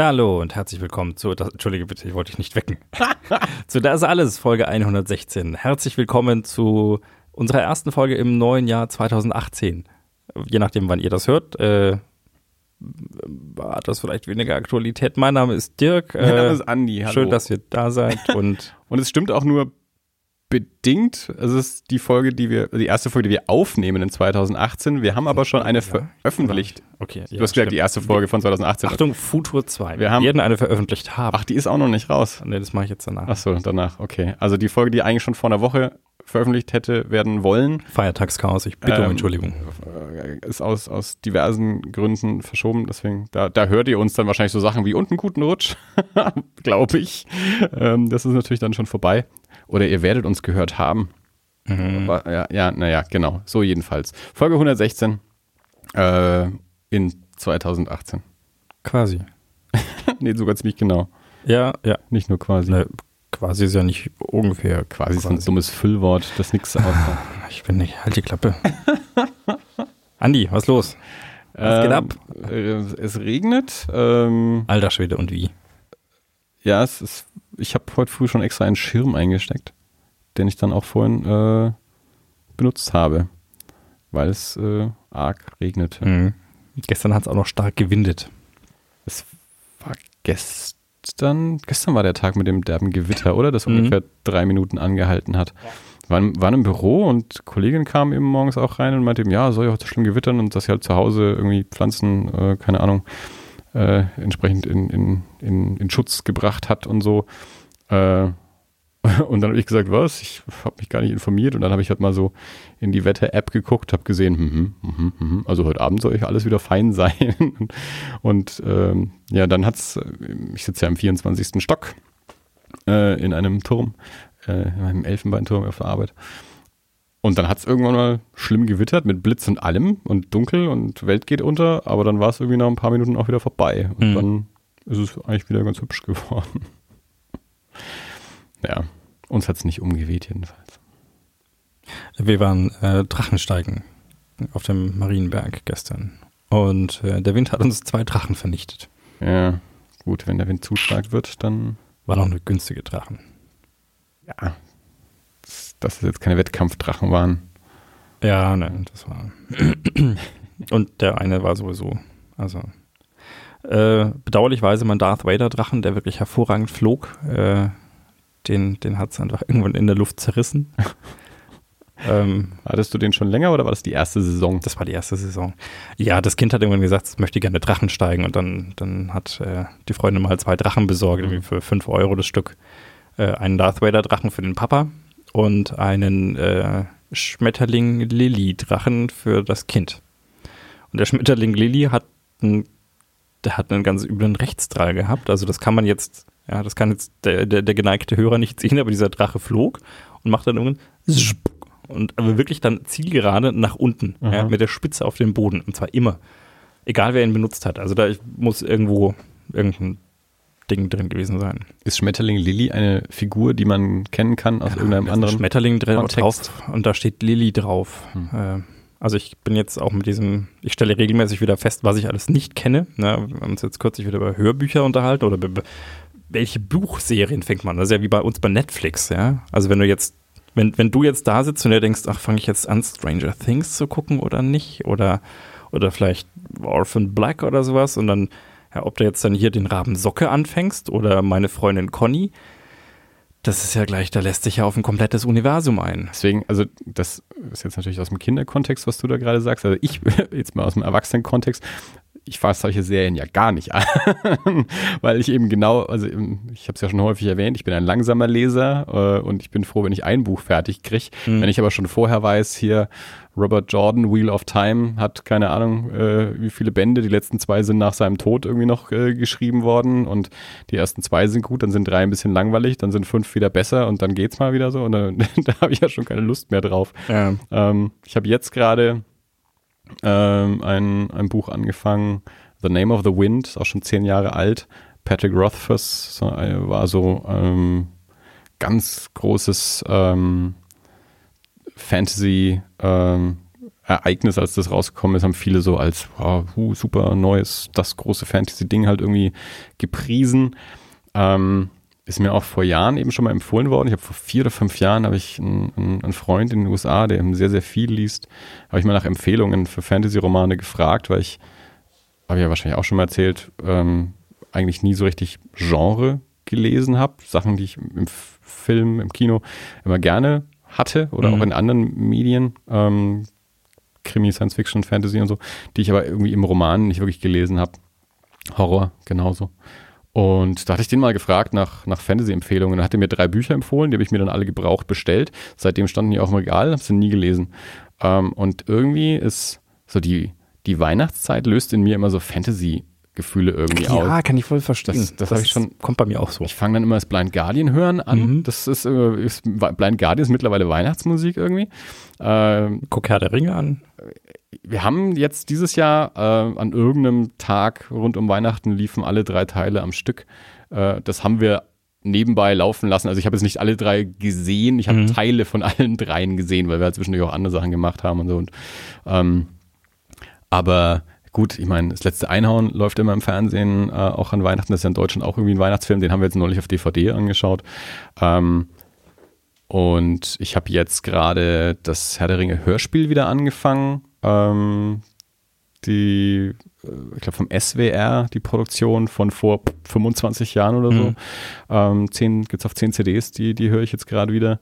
Na, hallo und herzlich willkommen zu, das, Entschuldige bitte, ich wollte dich nicht wecken. zu Das alles, Folge 116. Herzlich willkommen zu unserer ersten Folge im neuen Jahr 2018. Je nachdem, wann ihr das hört, äh, hat das vielleicht weniger Aktualität. Mein Name ist Dirk. Mein Name ist Andi. Hallo. Schön, dass ihr da seid und und es stimmt auch nur bedingt. Es ist die Folge, die wir, die erste Folge, die wir aufnehmen in 2018. Wir haben aber schon eine veröffentlicht. Okay. Ja, du hast gesagt, die erste Folge von 2018. Achtung, Futur 2. Wir haben werden eine veröffentlicht haben. Ach, die ist auch noch nicht raus. Nee, das mache ich jetzt danach. Ach so, danach. Okay. Also die Folge, die eigentlich schon vor einer Woche veröffentlicht hätte werden wollen. Feiertagschaos, ich bitte ähm, um Entschuldigung. Ist aus, aus diversen Gründen verschoben, deswegen, da, da hört ihr uns dann wahrscheinlich so Sachen wie und einen guten Rutsch, glaube ich. Ähm, das ist natürlich dann schon vorbei. Oder ihr werdet uns gehört haben. Mhm. Aber, ja, ja, naja, genau. So jedenfalls. Folge 116 äh, in 2018. Quasi. nee, sogar ziemlich genau. Ja, ja. Nicht nur quasi. Ne, quasi ist ja nicht ungefähr. Quasi, quasi. ist ein dummes Füllwort, das nichts ausmacht. Ich bin nicht, halt die Klappe. Andi, was los? Was ähm, geht ab? Äh, es regnet. Ähm, Alter Schwede, und wie? Ja, es ist, ich habe heute früh schon extra einen Schirm eingesteckt, den ich dann auch vorhin äh, benutzt habe, weil es äh, arg regnete. Mhm. Gestern hat es auch noch stark gewindet. Es war gestern, gestern war der Tag mit dem derben Gewitter, oder? Das mhm. ungefähr drei Minuten angehalten hat. Ja. Waren, waren im Büro und Kollegin kam eben morgens auch rein und meinte eben, ja, soll ja heute schlimm gewittern und dass sie halt zu Hause irgendwie Pflanzen, äh, keine Ahnung, äh, entsprechend in, in, in, in Schutz gebracht hat und so. Äh, und dann habe ich gesagt, was? Ich habe mich gar nicht informiert. Und dann habe ich halt mal so in die Wetter-App geguckt, habe gesehen, hm, hm, hm, also heute Abend soll ich alles wieder fein sein. und ähm, ja, dann hat's, ich sitze ja im 24. Stock äh, in einem Turm, äh, in einem Elfenbeinturm auf der Arbeit. Und dann hat es irgendwann mal schlimm gewittert mit Blitz und allem und dunkel und Welt geht unter, aber dann war es irgendwie nach ein paar Minuten auch wieder vorbei. Und mhm. dann ist es eigentlich wieder ganz hübsch geworden. ja, uns hat es nicht umgeweht jedenfalls. Wir waren äh, Drachensteigen auf dem Marienberg gestern. Und äh, der Wind hat uns zwei Drachen vernichtet. Ja, gut, wenn der Wind zu stark wird, dann. War noch eine günstige Drachen. Ja, dass es jetzt keine Wettkampfdrachen waren. Ja, nein, das war. Und der eine war sowieso, also äh, bedauerlichweise mein Darth Vader Drachen, der wirklich hervorragend flog, äh, den, den hat es einfach irgendwann in der Luft zerrissen. ähm, Hattest du den schon länger oder war das die erste Saison? Das war die erste Saison. Ja, das Kind hat irgendwann gesagt, es möchte gerne Drachen steigen und dann, dann hat äh, die Freundin mal zwei Drachen besorgt, irgendwie für 5 Euro das Stück. Äh, einen Darth Vader Drachen für den Papa und einen äh, Schmetterling Lilly Drachen für das Kind. Und der Schmetterling Lilly hat einen, der hat einen ganz üblen Rechtsdrall gehabt. Also das kann man jetzt, ja, das kann jetzt der, der, der geneigte Hörer nicht sehen, aber dieser Drache flog und macht dann irgendwann und aber wirklich dann zielgerade nach unten, ja, mit der Spitze auf den Boden. Und zwar immer. Egal wer ihn benutzt hat. Also da muss irgendwo irgendein Ding drin gewesen sein. Ist Schmetterling Lilly eine Figur, die man kennen kann aus ja, irgendeinem anderen Schmetterling drauf und da steht Lilly drauf. Hm. Äh, also ich bin jetzt auch mit diesem, ich stelle regelmäßig wieder fest, was ich alles nicht kenne. Ne? Wir haben uns jetzt kürzlich wieder über Hörbücher unterhalten oder welche Buchserien fängt man? Das ist ja wie bei uns bei Netflix, ja. Also wenn du jetzt, wenn, wenn du jetzt da sitzt und dir denkst, ach, fange ich jetzt an, Stranger Things zu gucken oder nicht? Oder, oder vielleicht Orphan Black oder sowas und dann ja, ob du jetzt dann hier den Raben Socke anfängst oder meine Freundin Conny, das ist ja gleich, da lässt sich ja auf ein komplettes Universum ein. Deswegen, also das ist jetzt natürlich aus dem Kinderkontext, was du da gerade sagst. Also ich, jetzt mal aus dem Erwachsenenkontext, ich fasse solche Serien ja gar nicht an, weil ich eben genau, also ich habe es ja schon häufig erwähnt, ich bin ein langsamer Leser äh, und ich bin froh, wenn ich ein Buch fertig kriege. Mhm. Wenn ich aber schon vorher weiß, hier Robert Jordan, Wheel of Time, hat keine Ahnung, äh, wie viele Bände, die letzten zwei sind nach seinem Tod irgendwie noch äh, geschrieben worden und die ersten zwei sind gut, dann sind drei ein bisschen langweilig, dann sind fünf wieder besser und dann geht's mal wieder so und dann, da habe ich ja schon keine Lust mehr drauf. Ja. Ähm, ich habe jetzt gerade ähm, ein, ein Buch angefangen, The Name of the Wind, ist auch schon zehn Jahre alt. Patrick Rothfuss äh, war so ähm, ganz großes ähm, Fantasy ähm, Ereignis, als das rausgekommen ist, haben viele so als wow, super neues, das große Fantasy-Ding halt irgendwie gepriesen. Ähm, ist mir auch vor Jahren eben schon mal empfohlen worden. Ich habe vor vier oder fünf Jahren habe ich einen, einen, Freund in den USA, der eben sehr, sehr viel liest, habe ich mal nach Empfehlungen für Fantasy-Romane gefragt, weil ich, habe ich ja wahrscheinlich auch schon mal erzählt, ähm, eigentlich nie so richtig Genre gelesen habe. Sachen, die ich im Film, im Kino immer gerne hatte oder mhm. auch in anderen Medien. Ähm, Krimi, Science Fiction, Fantasy und so, die ich aber irgendwie im Roman nicht wirklich gelesen habe. Horror genauso. Und da hatte ich den mal gefragt nach, nach Fantasy-Empfehlungen. Er hatte mir drei Bücher empfohlen, die habe ich mir dann alle gebraucht bestellt. Seitdem standen die auch im Regal, habe sie nie gelesen. Ähm, und irgendwie ist so die, die Weihnachtszeit löst in mir immer so Fantasy Gefühle irgendwie ja, aus. Ja, kann ich voll verstehen. Das, das, das ich schon. Kommt bei mir auch so. Ich fange dann immer das Blind Guardian hören an. Mhm. Das ist, äh, ist, Blind Guardian ist mittlerweile Weihnachtsmusik irgendwie. Ähm, Guck Herr der Ringe an. Wir haben jetzt dieses Jahr äh, an irgendeinem Tag rund um Weihnachten liefen alle drei Teile am Stück. Äh, das haben wir nebenbei laufen lassen. Also ich habe jetzt nicht alle drei gesehen, ich habe mhm. Teile von allen dreien gesehen, weil wir halt zwischendurch auch andere Sachen gemacht haben und so. Und, ähm, aber Gut, ich meine, das letzte Einhauen läuft immer im Fernsehen, äh, auch an Weihnachten. Das ist ja in Deutschland auch irgendwie ein Weihnachtsfilm. Den haben wir jetzt neulich auf DVD angeschaut. Ähm, und ich habe jetzt gerade das Herr der Ringe Hörspiel wieder angefangen. Ähm, die, äh, ich glaube, vom SWR, die Produktion von vor 25 Jahren oder so. Mhm. Ähm, zehn, gibt's auf 10 CDs, die, die höre ich jetzt gerade wieder.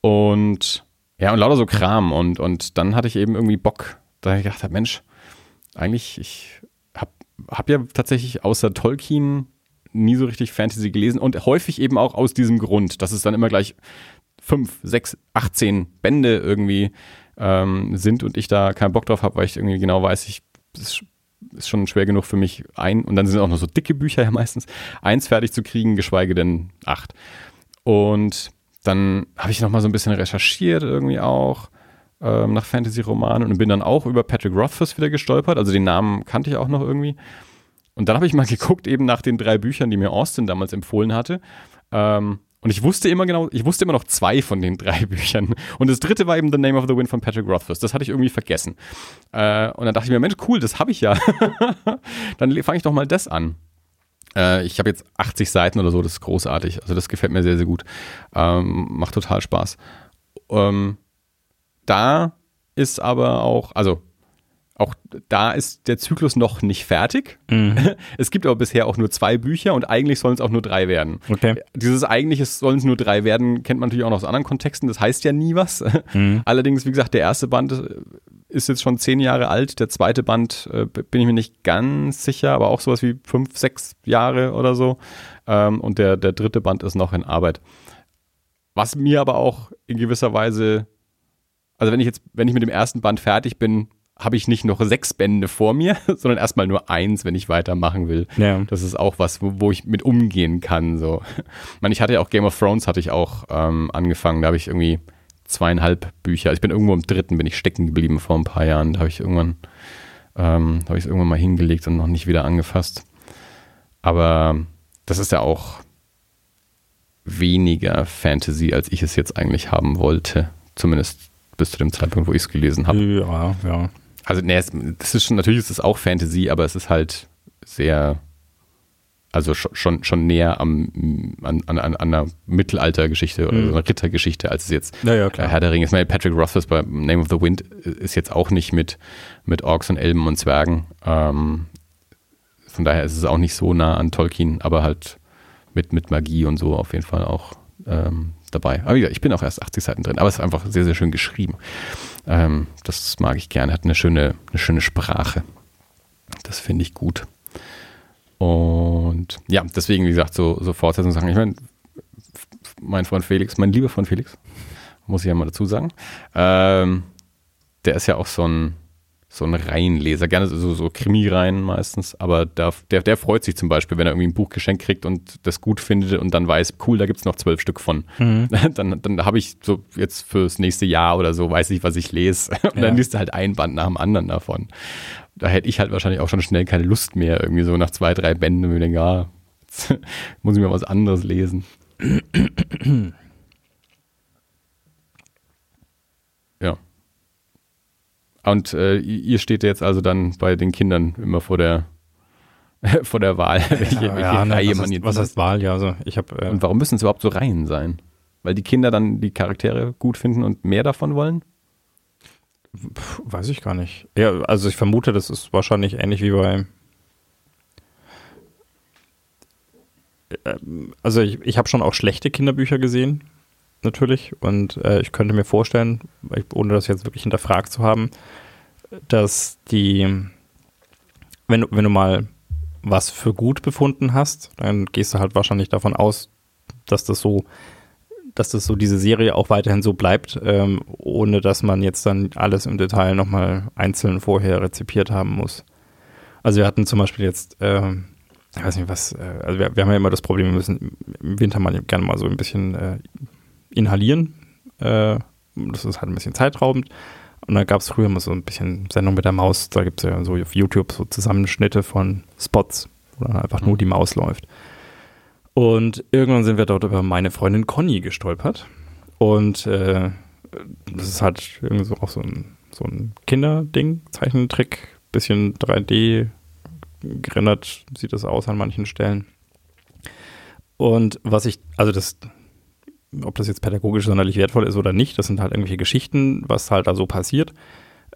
Und ja, und lauter so Kram. Und, und dann hatte ich eben irgendwie Bock, da ich gedacht habe, Mensch, eigentlich, ich habe hab ja tatsächlich außer Tolkien nie so richtig Fantasy gelesen und häufig eben auch aus diesem Grund, dass es dann immer gleich fünf, sechs, 18 Bände irgendwie ähm, sind und ich da keinen Bock drauf habe, weil ich irgendwie genau weiß, ich das ist schon schwer genug für mich ein und dann sind auch noch so dicke Bücher ja meistens eins fertig zu kriegen, geschweige denn acht. Und dann habe ich noch mal so ein bisschen recherchiert irgendwie auch ähm, nach Fantasy-Romanen und bin dann auch über Patrick Rothfuss wieder gestolpert. Also den Namen kannte ich auch noch irgendwie. Und dann habe ich mal geguckt, eben nach den drei Büchern, die mir Austin damals empfohlen hatte. Ähm, und ich wusste immer genau, ich wusste immer noch zwei von den drei Büchern. Und das dritte war eben The Name of the Wind von Patrick Rothfuss. Das hatte ich irgendwie vergessen. Äh, und dann dachte ich mir, Mensch, cool, das habe ich ja. dann fange ich doch mal das an. Äh, ich habe jetzt 80 Seiten oder so, das ist großartig. Also das gefällt mir sehr, sehr gut. Ähm, macht total Spaß. Ähm, da ist aber auch, also auch da ist der Zyklus noch nicht fertig. Mhm. Es gibt aber bisher auch nur zwei Bücher und eigentlich sollen es auch nur drei werden. Okay. Dieses eigentlich sollen es nur drei werden, kennt man natürlich auch noch aus anderen Kontexten. Das heißt ja nie was. Mhm. Allerdings, wie gesagt, der erste Band ist jetzt schon zehn Jahre alt. Der zweite Band äh, bin ich mir nicht ganz sicher, aber auch sowas wie fünf, sechs Jahre oder so. Ähm, und der, der dritte Band ist noch in Arbeit. Was mir aber auch in gewisser Weise also wenn ich jetzt, wenn ich mit dem ersten Band fertig bin, habe ich nicht noch sechs Bände vor mir, sondern erstmal nur eins, wenn ich weitermachen will. Ja. Das ist auch was, wo, ich mit umgehen kann. So. Ich meine, ich hatte ja auch Game of Thrones hatte ich auch ähm, angefangen. Da habe ich irgendwie zweieinhalb Bücher. Ich bin irgendwo im dritten, bin ich stecken geblieben vor ein paar Jahren. Da habe ich irgendwann, ähm, habe ich es irgendwann mal hingelegt und noch nicht wieder angefasst. Aber das ist ja auch weniger Fantasy, als ich es jetzt eigentlich haben wollte. Zumindest bis zu dem Zeitpunkt, wo ich es gelesen habe. Ja, ja. Also, nee, das ist schon, natürlich ist es auch Fantasy, aber es ist halt sehr, also schon, schon näher am, an, an, an einer Mittelaltergeschichte oder mhm. einer Rittergeschichte, als es jetzt ja, ja, klar. Herr der Ringe ist. Patrick Rothfuss bei Name of the Wind ist jetzt auch nicht mit, mit Orks und Elben und Zwergen. Ähm, von daher ist es auch nicht so nah an Tolkien, aber halt mit, mit Magie und so auf jeden Fall auch ähm, dabei. Aber ich bin auch erst 80 Seiten drin, aber es ist einfach sehr, sehr schön geschrieben. Ähm, das mag ich gerne. Hat eine schöne, eine schöne Sprache. Das finde ich gut. Und ja, deswegen, wie gesagt, so, so Fortsetzungssachen. Ich meine, mein Freund Felix, mein lieber Freund Felix, muss ich ja mal dazu sagen, ähm, der ist ja auch so ein, so ein Reihenleser, gerne so, so Krimi-Reihen meistens, aber der, der, der freut sich zum Beispiel, wenn er irgendwie ein Buch geschenkt kriegt und das gut findet und dann weiß, cool, da gibt es noch zwölf Stück von. Mhm. Dann, dann habe ich so jetzt fürs nächste Jahr oder so, weiß ich, was ich lese. Und ja. dann liest er halt ein Band nach dem anderen davon. Da hätte ich halt wahrscheinlich auch schon schnell keine Lust mehr, irgendwie so nach zwei, drei Bänden und mir denke, ja, muss ich mir was anderes lesen. Und äh, ihr steht jetzt also dann bei den Kindern immer vor der vor der Wahl, welche, Ja, welche ja, ne, Reihe was, man heißt, jetzt was heißt Wahl? Ja, also ich habe äh, Und warum müssen es überhaupt so Reihen sein? Weil die Kinder dann die Charaktere gut finden und mehr davon wollen? Pf, Weiß ich gar nicht. Ja, also ich vermute, das ist wahrscheinlich ähnlich wie bei. Ähm, Also ich, ich habe schon auch schlechte Kinderbücher gesehen, natürlich. Und äh, ich könnte mir vorstellen, ohne das jetzt wirklich hinterfragt zu haben, dass die, wenn, du- wenn du mal was für gut befunden hast, dann gehst du halt wahrscheinlich davon aus, dass das so, dass das so diese Serie auch weiterhin so bleibt, ähm, ohne dass man jetzt dann alles im Detail nochmal einzeln vorher rezipiert haben muss. Also wir hatten zum Beispiel jetzt, ähm, ich weiß nicht was, äh, also wir, wir haben ja immer das Problem, wir müssen im Winter mal gerne mal so ein bisschen äh, inhalieren. Äh, das ist halt ein bisschen zeitraubend. Und da gab es früher mal so ein bisschen Sendung mit der Maus. Da gibt es ja so auf YouTube so Zusammenschnitte von Spots, wo dann einfach nur die Maus läuft. Und irgendwann sind wir dort über meine Freundin Conny gestolpert. Und äh, das ist halt irgendwie so auch so ein, so ein Kinderding, Zeichentrick, bisschen 3D gerendert sieht das aus an manchen Stellen. Und was ich, also das, ob das jetzt pädagogisch sonderlich wertvoll ist oder nicht, das sind halt irgendwelche Geschichten, was halt da so passiert.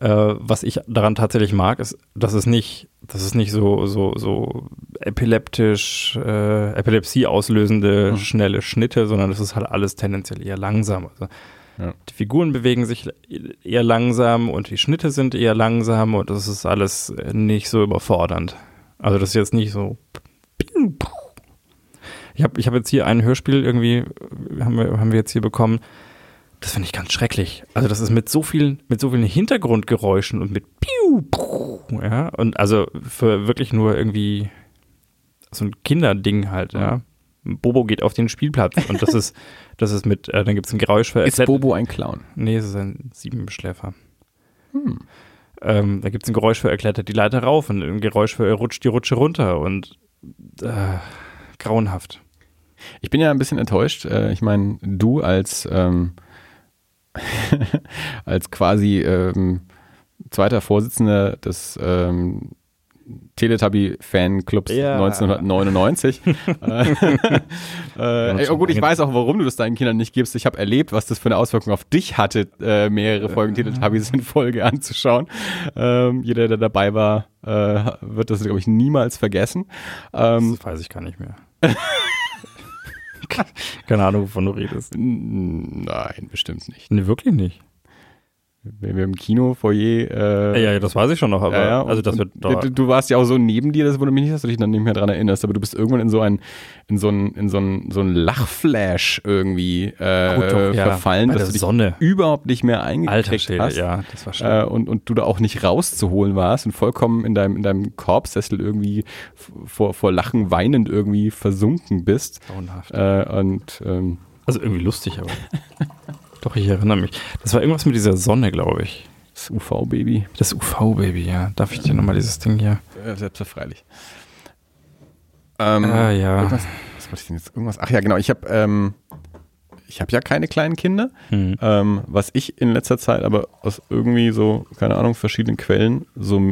Äh, was ich daran tatsächlich mag, ist, dass es nicht, dass es nicht so, so, so epileptisch, äh, Epilepsie auslösende Mhm. schnelle Schnitte, sondern das ist halt alles tendenziell eher langsam. Also Ja. die Figuren bewegen sich eher langsam und die Schnitte sind eher langsam und das ist alles nicht so überfordernd. Also das ist jetzt nicht so. Ich habe ich hab jetzt hier ein Hörspiel irgendwie, haben wir, haben wir jetzt hier bekommen. Das finde ich ganz schrecklich. Also das ist mit so vielen, mit so vielen Hintergrundgeräuschen und mit Piu, Puh, ja, und also für wirklich nur irgendwie so ein Kinderding halt, ja. Bobo geht auf den Spielplatz und das ist, das ist mit, äh, dann gibt es ein Geräusch für Ist Bobo ein Clown? Nee, es ist ein Siebenschläfer. Ähm, da gibt es ein Geräusch für er klettert die Leiter rauf und ein Geräusch für er rutscht die Rutsche runter und äh, grauenhaft. Ich bin ja ein bisschen enttäuscht. Äh, Ich meine, du als, ähm, als quasi ähm, zweiter Vorsitzender des ähm, Teletubby-Fanclubs Ja. 1999. äh, äh, ey, oh gut, ich weiß auch, warum du das deinen Kindern nicht gibst. Ich habe erlebt, was das für eine Auswirkung auf dich hatte, äh, mehrere Folgen Teletubbies in Folge anzuschauen. Ähm, jeder, der dabei war, äh, wird das, glaube ich, niemals vergessen. Ähm, Das weiß ich gar nicht mehr. Keine Ahnung, wovon du redest. Nein, bestimmt nicht. Nee, wirklich nicht. Wenn wir im Kino-Foyer. Äh, Ja, ja, das weiß ich schon noch, aber ja, ja, also das wird du, du warst ja auch so neben dir, das wundert mich nicht, dass du dich dann nicht mehr dran erinnerst, aber du bist irgendwann in so ein, in so ein, in so ein, so ein Lachflash irgendwie äh, Gut, doch, ja, verfallen, bei dass du dich Sonne. überhaupt nicht mehr Alter eingekriegt Schwede, hast. ja, das war schlimm. Äh, und, und du da auch nicht rauszuholen warst und vollkommen in deinem, in deinem Korbsessel irgendwie vor, vor Lachen weinend irgendwie versunken bist. Grauenhaft. Äh, und ähm, Also irgendwie lustig, aber. Doch, ich erinnere mich. Das war irgendwas mit dieser Sonne, glaube ich. das UV-Baby. Das UV-Baby, ja. Darf ich dir nochmal dieses Ding hier? Selbstverfreilich. Ähm, Ah, ja. Irgendwas, was wollte ich denn jetzt? Irgendwas? Ach ja, genau. Ich habe ähm, ich habe ja keine kleinen Kinder. Hm. Ähm, was ich in letzter Zeit aber aus irgendwie so, keine Ahnung, verschiedenen Quellen so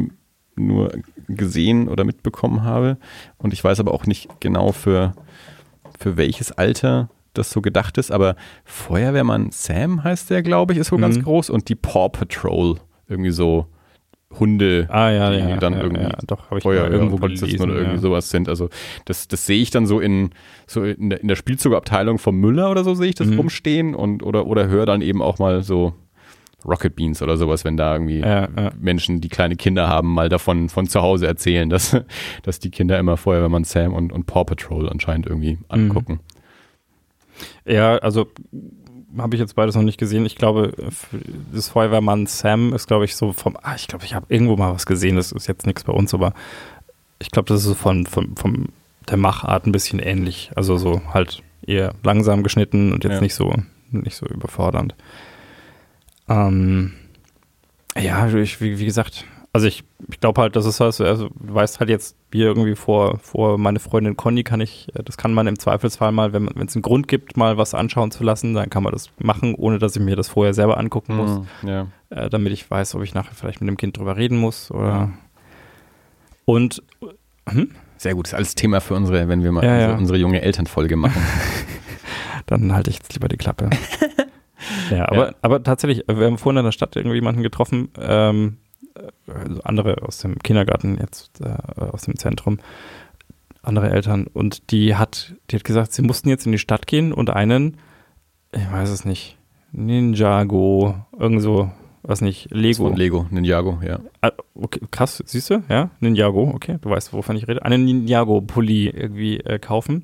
nur gesehen oder mitbekommen habe. Und ich weiß aber auch nicht genau für, für welches Alter das so gedacht ist. Aber Feuerwehrmann Sam heißt der, glaube ich, ist wohl ganz Mhm. groß. Und die Paw Patrol, irgendwie so Hunde, Ah, ja, die ja. dann ja, irgendwie doch, mal irgendwo gelesen. oder irgendwie sowas sind. Also das, das sehe ich dann so in, so in der, in der Spielzugabteilung vom Müller oder so sehe ich das Mhm. rumstehen und oder, oder höre dann eben auch mal so Rocket Beans oder sowas, wenn da irgendwie Ja, ja. Menschen, die kleine Kinder haben, mal davon von zu Hause erzählen, dass, dass die Kinder immer Feuerwehrmann Sam und, und Paw Patrol anscheinend irgendwie Mhm. Ja, also habe ich jetzt beides noch nicht gesehen. Ich glaube, das Feuerwehrmann Sam ist, glaube ich, so vom, ah, ich glaube, ich habe irgendwo mal was gesehen, das ist jetzt nichts bei uns, aber ich glaube, das ist so von, von, vom der Machart ein bisschen ähnlich. Also so halt eher langsam geschnitten und jetzt Ja. nicht so, nicht so überfordernd. Ähm, ja, ich, wie, wie gesagt, Also ich, ich glaube halt, das ist was, also du weißt halt jetzt hier irgendwie vor, vor meine Freundin Conny kann ich, äh, das kann man im Zweifelsfall mal, wenn es einen Grund gibt, mal was anschauen zu lassen, dann kann man das machen, ohne dass ich mir das vorher selber angucken muss, Mhm, ja. äh, damit ich weiß, ob ich nachher vielleicht mit dem Kind drüber reden muss oder und Sehr gut, ist alles Thema für unsere, wenn wir mal Ja, unsere, ja. unsere junge Elternfolge machen. dann halte ich jetzt lieber die Klappe. ja, aber, Ja. aber tatsächlich, wir haben vorhin in der Stadt irgendwie jemanden getroffen, ähm, also andere aus dem Kindergarten jetzt, äh, aus dem Zentrum, andere Eltern und die hat, die hat gesagt, sie mussten jetzt in die Stadt gehen und einen, ich weiß es nicht, Ninjago, irgend so, was nicht, Lego. Von Lego, Ninjago, ja. Ah, okay, krass, siehst du? Ja, Ninjago, okay, du weißt, wovon ich rede. Einen Ninjago-Pulli irgendwie äh, kaufen,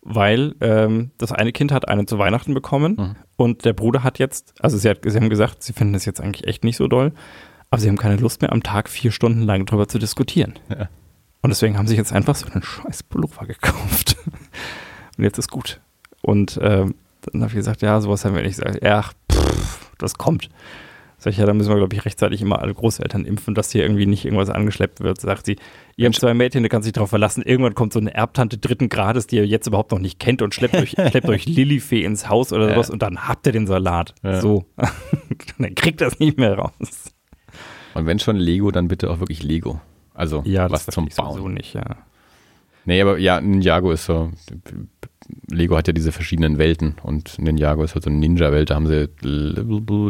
weil ähm, das eine Kind hat einen zu Weihnachten bekommen Mhm. und der Bruder hat jetzt, also sie, hat, sie haben gesagt, sie finden das jetzt eigentlich echt nicht so doll, aber sie haben keine Lust mehr, am Tag vier Stunden lang drüber zu diskutieren. Ja. Und deswegen haben sie jetzt einfach so einen scheiß Pullover gekauft. und jetzt ist gut. Und ähm, dann habe ich gesagt, ja, sowas haben wir nicht gesagt. Ja, pff, das kommt. Sag ich, ja, dann müssen wir, glaube ich, rechtzeitig immer alle Großeltern impfen, dass hier irgendwie nicht irgendwas angeschleppt wird. Sagt sie, ihr habt zwei Mädchen, da kannst du dich drauf verlassen. Irgendwann kommt so eine Erbtante dritten Grades, die ihr jetzt überhaupt noch nicht kennt und schleppt euch, schleppt euch Lilifee ins Haus oder Ja. sowas und dann habt ihr den Salat. Ja. So. dann kriegt das nicht mehr raus. Und wenn schon Lego, dann bitte auch wirklich Lego. Also Ja, was das zum ich sowieso Bauen. nicht, ja. Nee, aber ja, Ninjago ist so. Lego hat ja diese verschiedenen Welten und Ninjago ist halt so eine Ninja-Welt. Da haben sie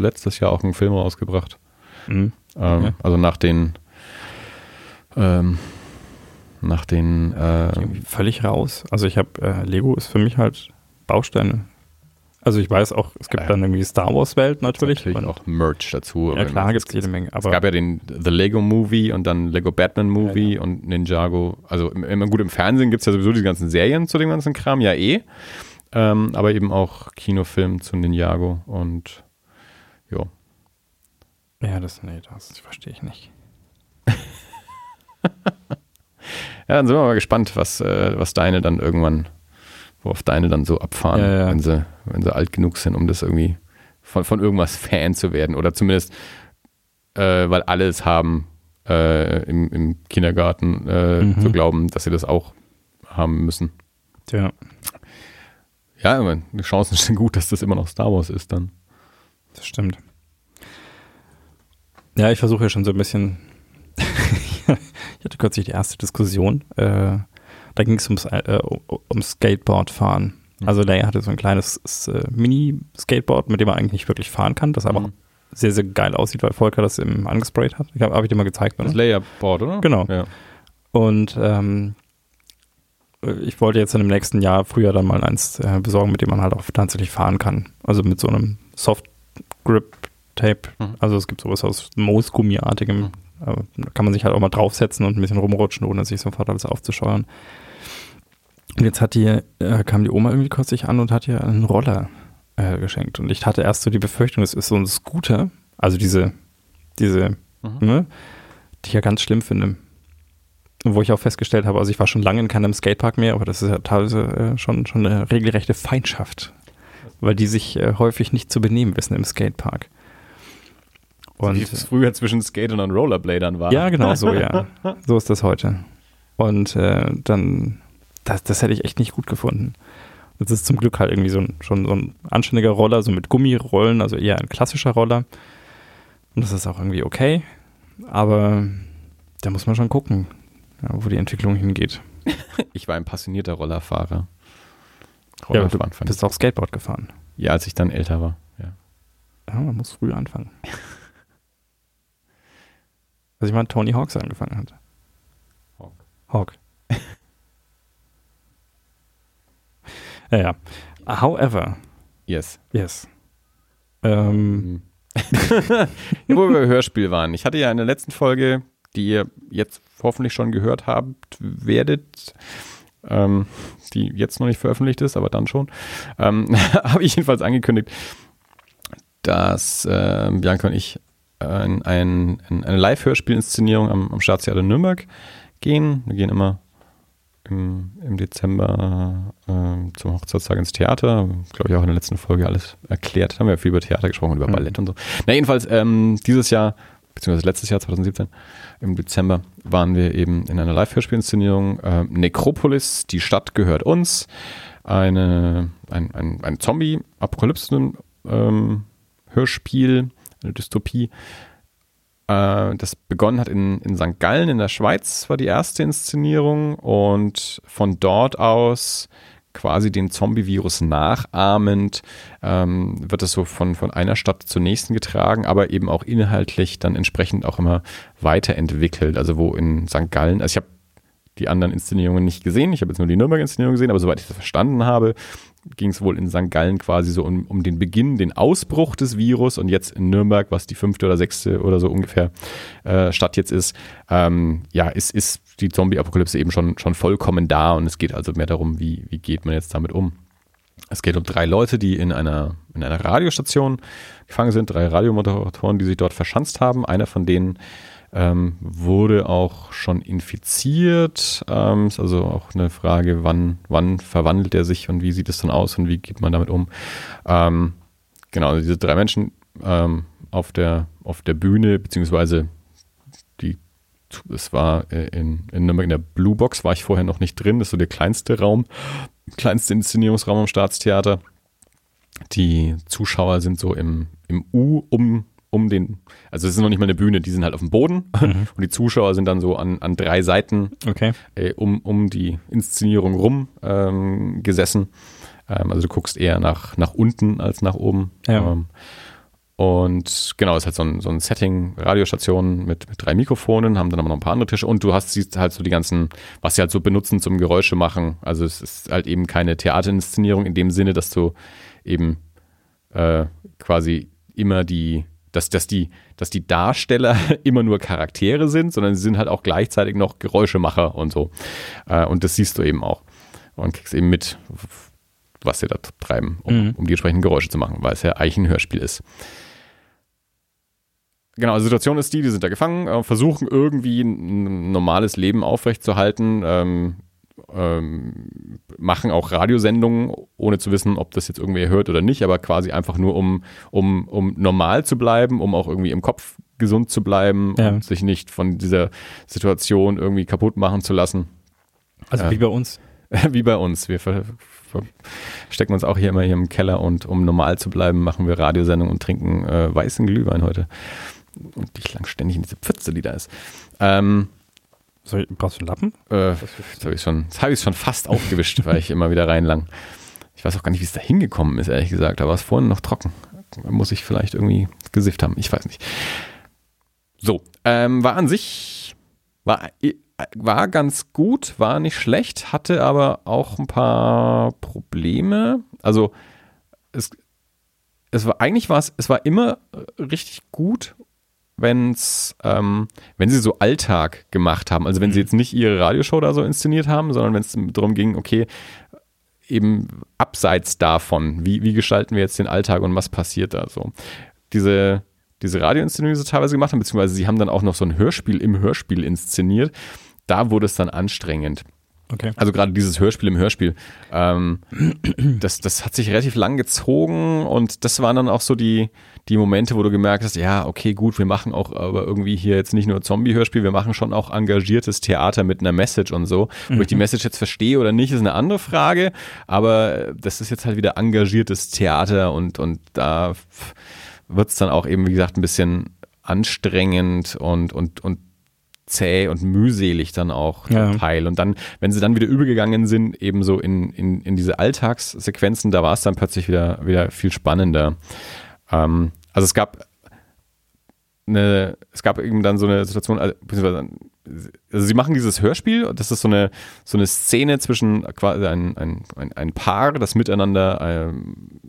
letztes Jahr auch einen Film rausgebracht. Mhm. Ähm, Okay. Also nach den ähm, nach den äh, völlig raus. Also ich habe, äh, Lego ist für mich halt Bausteine. Also ich weiß auch, es gibt Ja. dann irgendwie Star Wars Welt natürlich. natürlich Und- auch Merch dazu. ja klar, gibt es jede Menge. Es gab ja den The Lego Movie und dann Lego Batman Movie Ja, und Ninjago. Also im- immer gut im Fernsehen gibt es ja sowieso die ganzen Serien zu dem ganzen Kram, ja eh. Ähm, aber eben auch Kinofilm zu Ninjago und ja. ja, das, nee, das verstehe ich nicht. Ja, dann sind wir mal gespannt, was, äh, was deine dann irgendwann, worauf deine dann so abfahren, Ja, ja. Wenn, sie, wenn sie alt genug sind, um das irgendwie von, von irgendwas Fan zu werden. Oder zumindest, äh, weil alle es haben, äh, im, im Kindergarten äh, Mhm. zu glauben, dass sie das auch haben müssen. Tja, Ja, aber die Chancen sind gut, dass das immer noch Star Wars ist dann. das stimmt. Ja, ich versuche ja schon so ein bisschen. ich hatte kürzlich die erste Diskussion. Äh, da ging es ums, äh, um- ums Skateboardfahren. Mhm. Also Leia hatte so ein kleines äh, Mini-Skateboard, mit dem man eigentlich nicht wirklich fahren kann, das aber Mhm. sehr, sehr geil aussieht, weil Volker das im angesprayt hat. Ich habe hab ich dir mal gezeigt, oder? Das Layerboard, oder? Genau. Ja. Und ähm, ich wollte jetzt in dem nächsten Jahr früher dann mal eins äh, besorgen, mit dem man halt auch tatsächlich fahren kann. Also mit so einem Soft Grip Tape. Mhm. Also es gibt sowas aus Moosgummiartigem. Mhm. Aber Da kann man sich halt auch mal draufsetzen und ein bisschen rumrutschen, ohne sich sofort alles aufzuscheuern. Und jetzt hat die, äh, kam die Oma irgendwie kürzlich an und hat ihr einen Roller äh, geschenkt. Und ich hatte erst so die Befürchtung, es ist so ein Scooter, also diese, diese, Mhm. ne, die ich ja ganz schlimm finde. Und Wo ich auch festgestellt habe, also ich war schon lange in keinem Skatepark mehr, aber das ist ja teilweise äh, schon, schon eine regelrechte Feindschaft, weil die sich äh, häufig nicht zu benehmen wissen im Skatepark. Und Wie es früher zwischen Skatern und Rollerbladern war. ja, genau so, ja. So ist das heute. Und äh, dann, das, das hätte ich echt nicht gut gefunden. Das ist zum Glück halt irgendwie so ein, schon so ein anständiger Roller, so mit Gummirollen, also eher ein klassischer Roller. Und das ist auch irgendwie okay. Aber da muss man schon gucken, ja, wo die Entwicklung hingeht. Ich war ein passionierter Rollerfahrer. Ja, du Rollerfahren fand ich. bist auch Skateboard gefahren. Ja, als ich dann älter war. Ja. Ja, man muss früh anfangen. Als ich mal Tony Hawks angefangen hat. Hawk. Hawk. ja, ja. However, Yes. yes. Ähm, ja, wo wir bei Hörspiel waren. Ich hatte ja in der letzten Folge, die ihr jetzt hoffentlich schon gehört habt, werdet, ähm, die jetzt noch nicht veröffentlicht ist, aber dann schon, ähm, habe ich jedenfalls angekündigt, dass ähm, Bianca und ich ein, ein, ein, eine Live-Hörspiel-Inszenierung am, am Staatstheater Nürnberg gehen. Wir gehen immer im, im Dezember ähm, zum Hochzeitstag ins Theater. Glaube ich auch in der letzten Folge alles erklärt. Haben wir viel über Theater gesprochen, über Mhm. Ballett und so. Na, jedenfalls, ähm, dieses Jahr beziehungsweise letztes Jahr, 2017, im Dezember, waren wir eben in einer Live-Hörspielinszenierung. Äh, Necropolis, die Stadt gehört uns. Eine, ein, ein, ein Zombie-Apokalypsen-Hörspiel, ähm, eine Dystopie. Äh, das begonnen hat in, in St. Gallen in der Schweiz, war die erste Inszenierung. Und von dort aus quasi den Zombie-Virus nachahmend, ähm, wird es so von, von einer Stadt zur nächsten getragen, aber eben auch inhaltlich dann entsprechend auch immer weiterentwickelt. Also wo in St. Gallen, also ich habe die anderen Inszenierungen nicht gesehen, ich habe jetzt nur die Nürnberg-Inszenierung gesehen, aber soweit ich das verstanden habe, ging es wohl in St. Gallen quasi so um, um den Beginn, den Ausbruch des Virus und jetzt in Nürnberg, was die fünfte oder sechste oder so ungefähr äh, Stadt jetzt ist, ähm, ja, ist, ist die Zombie-Apokalypse eben schon, schon vollkommen da und es geht also mehr darum, wie, wie geht man jetzt damit um. Es geht um drei Leute, die in einer, in einer Radiostation gefangen sind, drei Radiomoderatoren, die sich dort verschanzt haben. Einer von denen ähm, wurde auch schon infiziert. Ähm, ist also auch eine Frage, wann, wann verwandelt er sich und wie sieht es dann aus und wie geht man damit um. Ähm, genau, also diese drei Menschen ähm, auf, der, auf der Bühne, beziehungsweise die, es war äh, in, in Nürnberg in der Blue Box, war ich vorher noch nicht drin. Das ist so der kleinste Raum, kleinste Inszenierungsraum am Staatstheater. Die Zuschauer sind so im, im U um um den, also es ist noch nicht mal eine Bühne, die sind halt auf dem Boden mhm. und die Zuschauer sind dann so an, an drei Seiten okay. äh, um, um die Inszenierung rum ähm, gesessen. Ähm, also du guckst eher nach, nach unten als nach oben. Ja. Ähm, und genau, es ist halt so ein, so ein Setting, Radiostation mit, mit drei Mikrofonen, haben dann aber noch ein paar andere Tische und du hast siehst halt so die ganzen, was sie halt so benutzen zum Geräusche machen. Also es ist halt eben keine Theaterinszenierung in dem Sinne, dass du eben äh, quasi immer die, dass, dass, die, dass die Darsteller immer nur Charaktere sind, sondern sie sind halt auch gleichzeitig noch Geräuschemacher und so. Äh, und das siehst du eben auch. Und kriegst eben mit, was sie da treiben, um, mhm. um die entsprechenden Geräusche zu machen, weil es ja eigentlich ein Hörspiel ist. Genau, die Situation ist die, die sind da gefangen, äh, versuchen irgendwie ein normales Leben aufrechtzuerhalten, ähm, ähm, machen auch Radiosendungen, ohne zu wissen, ob das jetzt irgendwer hört oder nicht, aber quasi einfach nur, um, um, um normal zu bleiben, um auch irgendwie im Kopf gesund zu bleiben ja. und sich nicht von dieser Situation irgendwie kaputt machen zu lassen. Also äh, wie bei uns. Wie bei uns. Wir verstecken uns auch hier immer hier im Keller und um normal zu bleiben, machen wir Radiosendungen und trinken äh, weißen Glühwein heute. Und ich lang ständig in diese Pfütze, die da ist. Ähm, soll, brauchst du einen Lappen? Äh, jetzt habe ich schon, hab ich schon fast aufgewischt, weil ich immer wieder reinlang. Ich weiß auch gar nicht, wie es da hingekommen ist, ehrlich gesagt. Aber es ist vorhin noch trocken. Muss ich vielleicht irgendwie gesifft haben. Ich weiß nicht. So, ähm, war an sich, war, war ganz gut, war nicht schlecht, hatte aber auch ein paar Probleme. Also, es, es war, eigentlich war es, es war immer richtig gut wenn's, ähm, wenn sie so Alltag gemacht haben. Also wenn sie mhm. jetzt nicht ihre Radioshow da so inszeniert haben, sondern wenn es darum ging, okay, eben abseits davon, wie, wie gestalten wir jetzt den Alltag und was passiert da so. Diese, diese Radioinszenierung, die sie teilweise gemacht haben, beziehungsweise sie haben dann auch noch so ein Hörspiel im Hörspiel inszeniert, da wurde es dann anstrengend. Okay. Also gerade dieses Hörspiel im Hörspiel, ähm, das, das hat sich relativ lang gezogen und das waren dann auch so die, die Momente, wo du gemerkt hast, ja, okay, gut, wir machen auch aber irgendwie hier jetzt nicht nur Zombie-Hörspiel, wir machen schon auch engagiertes Theater mit einer Message und so. Mhm. Ob ich die mhm. Message jetzt verstehe oder nicht, ist eine andere Frage, aber das ist jetzt halt wieder engagiertes Theater und, und da wird es dann auch eben, wie gesagt, ein bisschen anstrengend und, und, und zäh und mühselig dann auch ja. Teil. Und dann, wenn sie dann wieder übergegangen sind, eben so in, in, in diese Alltagssequenzen, da war es dann plötzlich wieder, wieder viel spannender. Ähm, also es gab eine, es gab eben dann so eine Situation, also, also sie machen dieses Hörspiel, das ist so eine, so eine Szene zwischen quasi ein, ein, ein, ein Paar, das miteinander ähm,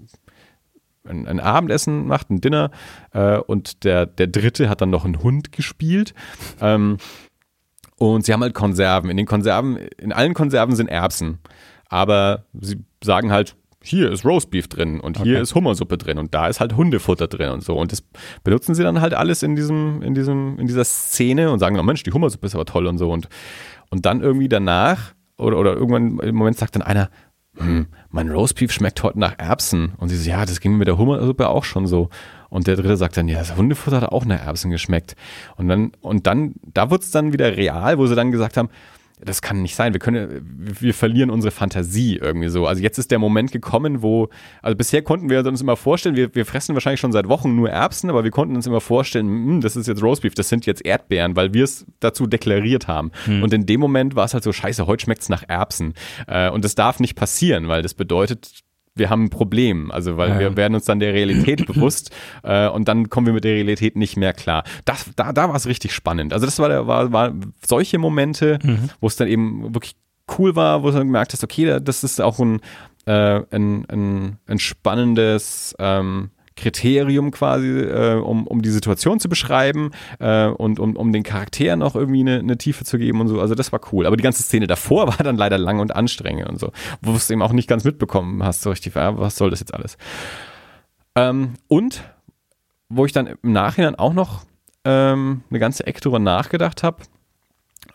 ein, ein, Abendessen macht, ein Dinner, äh, und der, der Dritte hat dann noch einen Hund gespielt. Ähm, und sie haben halt Konserven. In den Konserven, in allen Konserven sind Erbsen. Aber sie sagen halt, hier ist Roastbeef drin und hier okay. ist Hummersuppe drin und da ist halt Hundefutter drin und so. Und das benutzen sie dann halt alles in diesem, in diesem, in dieser Szene und sagen, oh Mensch, die Hummersuppe ist aber toll und so. Und, und dann irgendwie danach, oder, oder irgendwann im Moment sagt dann einer, hm, mein Roastbeef schmeckt heute nach Erbsen. Und sie so, ja, das ging mir mit der Hummersuppe auch schon so. Und der dritte sagt dann, ja, das Hundefutter hat auch nach Erbsen geschmeckt. Und dann, und dann, da wurde es dann wieder real, wo sie dann gesagt haben, das kann nicht sein. Wir können, wir verlieren unsere Fantasie irgendwie so. Also jetzt ist der Moment gekommen, wo, also bisher konnten wir uns immer vorstellen, wir, wir fressen wahrscheinlich schon seit Wochen nur Erbsen, aber wir konnten uns immer vorstellen, hm, das ist jetzt Roastbeef, das sind jetzt Erdbeeren, weil wir es dazu deklariert haben. Hm. Und in dem Moment war es halt so, scheiße, heute schmeckt es nach Erbsen. Äh, und das darf nicht passieren, weil das bedeutet, wir haben ein Problem. Also, weil ja. wir werden uns dann der Realität bewusst äh, und dann kommen wir mit der Realität nicht mehr klar. Das, da da war es richtig spannend. Also, das war, war, war solche Momente, mhm. wo es dann eben wirklich cool war, wo du dann gemerkt hast, okay, das ist auch ein, äh, ein, ein, ein spannendes ähm, Kriterium quasi, äh, um, um die Situation zu beschreiben äh, und um, um den Charakteren auch irgendwie eine, eine Tiefe zu geben und so. Also das war cool. Aber die ganze Szene davor war dann leider lang und anstrengend und so, wo du es eben auch nicht ganz mitbekommen hast, so richtig, ja, was soll das jetzt alles? Ähm, und wo ich dann im Nachhinein auch noch ähm, eine ganze Ecke drüber nachgedacht habe,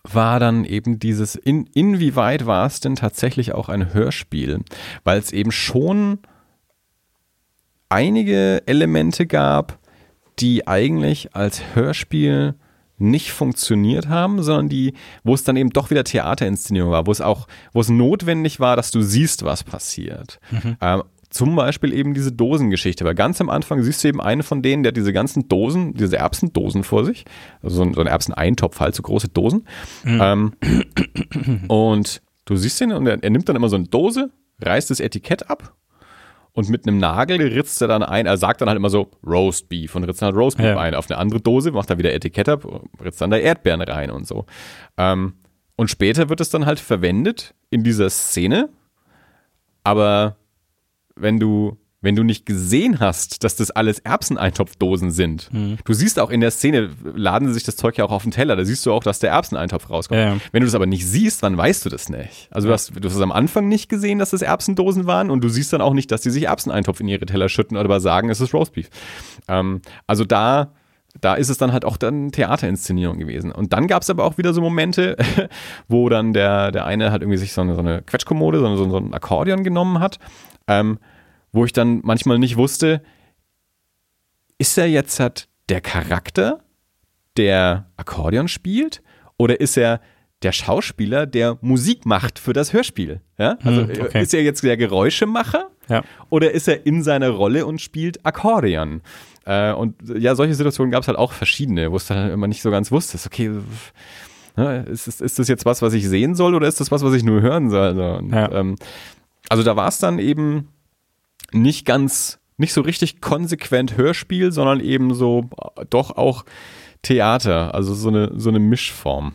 war dann eben dieses, in, inwieweit war es denn tatsächlich auch ein Hörspiel? Weil es eben schon einige Elemente gab, die eigentlich als Hörspiel nicht funktioniert haben, sondern die, wo es dann eben doch wieder Theaterinszenierung war, wo es auch, wo es notwendig war, dass du siehst, was passiert. Mhm. Ähm, zum Beispiel eben diese Dosengeschichte, weil ganz am Anfang siehst du eben eine von denen, der hat diese ganzen Dosen, diese Erbsendosen vor sich, also so ein, so ein Erbseneintopf, halt so große Dosen. Mhm. Ähm, und du siehst ihn und er, er nimmt dann immer so eine Dose, reißt das Etikett ab und mit einem Nagel ritzt er dann ein, er sagt dann halt immer so Roast Beef und ritzt dann halt Roast Beef ja. ein. Auf eine andere Dose macht er wieder Etikett ab, ritzt dann da Erdbeeren rein und so. Ähm, und später wird es dann halt verwendet in dieser Szene, aber wenn du wenn du nicht gesehen hast, dass das alles Erbseneintopfdosen sind. Mhm. Du siehst auch in der Szene, laden sie sich das Zeug ja auch auf den Teller, da siehst du auch, dass der Erbseneintopf rauskommt. Ja. Wenn du das aber nicht siehst, dann weißt du das nicht. Also du hast, du hast am Anfang nicht gesehen, dass das Erbsendosen waren und du siehst dann auch nicht, dass die sich Erbseneintopf in ihre Teller schütten oder sagen, es ist Roastbeef. Ähm, also da da ist es dann halt auch dann Theaterinszenierung gewesen. Und dann gab es aber auch wieder so Momente, wo dann der, der eine halt irgendwie sich so eine, so eine Quetschkommode, so, so, so ein Akkordeon genommen hat. Ähm, wo ich dann manchmal nicht wusste, ist er jetzt halt der Charakter, der Akkordeon spielt, oder ist er der Schauspieler, der Musik macht für das Hörspiel? Ja? Also hm, okay. ist er jetzt der Geräuschemacher ja. oder ist er in seiner Rolle und spielt Akkordeon? Äh, und ja, solche Situationen gab es halt auch verschiedene, wo es dann immer nicht so ganz wusste. Okay, ne, ist, ist, ist das jetzt was, was ich sehen soll oder ist das was, was ich nur hören soll? Also, und, ja. ähm, also da war es dann eben nicht ganz, nicht so richtig konsequent Hörspiel, sondern eben so doch auch Theater, also so eine, so eine Mischform.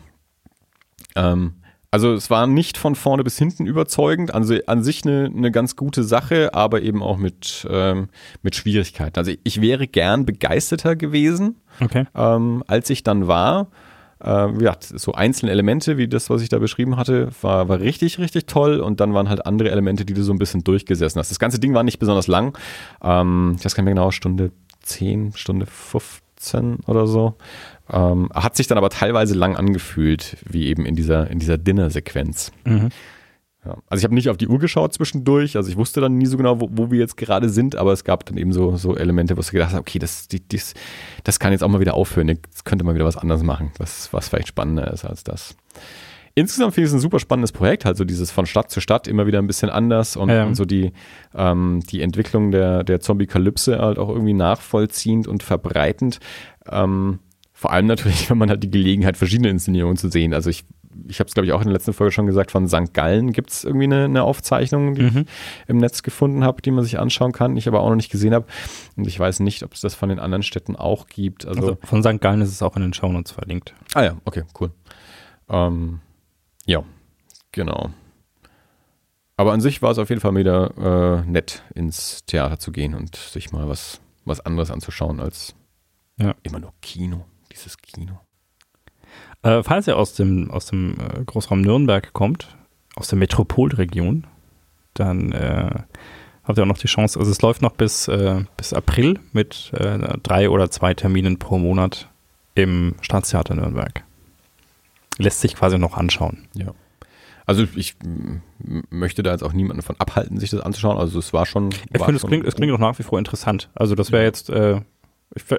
Ähm, also es war nicht von vorne bis hinten überzeugend, also an sich eine, eine ganz gute Sache, aber eben auch mit, ähm, mit Schwierigkeiten. Also ich wäre gern begeisterter gewesen, okay. ähm, als ich dann war. Äh, ja, so einzelne Elemente, wie das, was ich da beschrieben hatte, war, war richtig, richtig toll. Und dann waren halt andere Elemente, die du so ein bisschen durchgesessen hast. Das ganze Ding war nicht besonders lang. Ähm, ich weiß gar nicht mehr genau, Stunde 10, Stunde 15 oder so. Ähm, hat sich dann aber teilweise lang angefühlt, wie eben in dieser, in dieser Dinner-Sequenz. Mhm. Ja. Also ich habe nicht auf die Uhr geschaut zwischendurch, also ich wusste dann nie so genau, wo, wo wir jetzt gerade sind, aber es gab dann eben so, so Elemente, wo ich gedacht habe, okay, das, die, dies, das kann jetzt auch mal wieder aufhören, jetzt könnte man wieder was anderes machen, was, was vielleicht spannender ist als das. Insgesamt finde ich es ein super spannendes Projekt, halt so dieses von Stadt zu Stadt immer wieder ein bisschen anders und, ja. und so die, ähm, die Entwicklung der, der Zombie-Kalypse halt auch irgendwie nachvollziehend und verbreitend. Ähm, vor allem natürlich, wenn man hat die Gelegenheit, verschiedene Inszenierungen zu sehen. Also ich ich habe es, glaube ich, auch in der letzten Folge schon gesagt, von St. Gallen gibt es irgendwie eine, eine, Aufzeichnung, die mhm. ich im Netz gefunden habe, die man sich anschauen kann, ich aber auch noch nicht gesehen habe. Und ich weiß nicht, ob es das von den anderen Städten auch gibt. Also, also von St. Gallen ist es auch in den Shownotes verlinkt. Ah ja, okay, cool. Ähm, ja, genau. Aber an sich war es auf jeden Fall wieder äh, nett, ins Theater zu gehen und sich mal was, was anderes anzuschauen als ja. immer nur Kino, dieses Kino. Äh, falls ihr aus dem, aus dem äh, Großraum Nürnberg kommt, aus der Metropolregion, dann äh, habt ihr auch noch die Chance, also es läuft noch bis, äh, bis April mit äh, drei oder zwei Terminen pro Monat im Staatstheater Nürnberg. Lässt sich quasi noch anschauen. Ja. Also ich möchte da jetzt auch niemanden davon abhalten, sich das anzuschauen. Also es war schon. Ich finde, es klingt, es klingt auch nach wie vor interessant. Also das wäre jetzt, äh,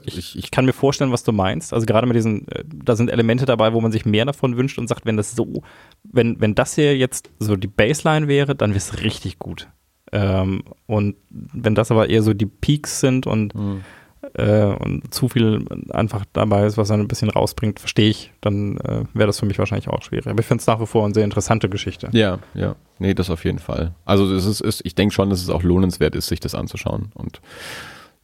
ich, ich, kann mir vorstellen, was du meinst. Also gerade mit diesen, äh, da sind Elemente dabei, wo man sich mehr davon wünscht und sagt, wenn das so, wenn, wenn das hier jetzt so die Baseline wäre, dann wäre es richtig gut. Ähm, und wenn das aber eher so die Peaks sind und, mhm. äh, und zu viel einfach dabei ist, was dann ein bisschen rausbringt, verstehe ich, dann äh, wäre das für mich wahrscheinlich auch schwierig. Aber ich finde es nach wie vor eine sehr interessante Geschichte. Ja, ja. Nee, das auf jeden Fall. Also es ist, ist ich denke schon, dass es auch lohnenswert ist, sich das anzuschauen. Und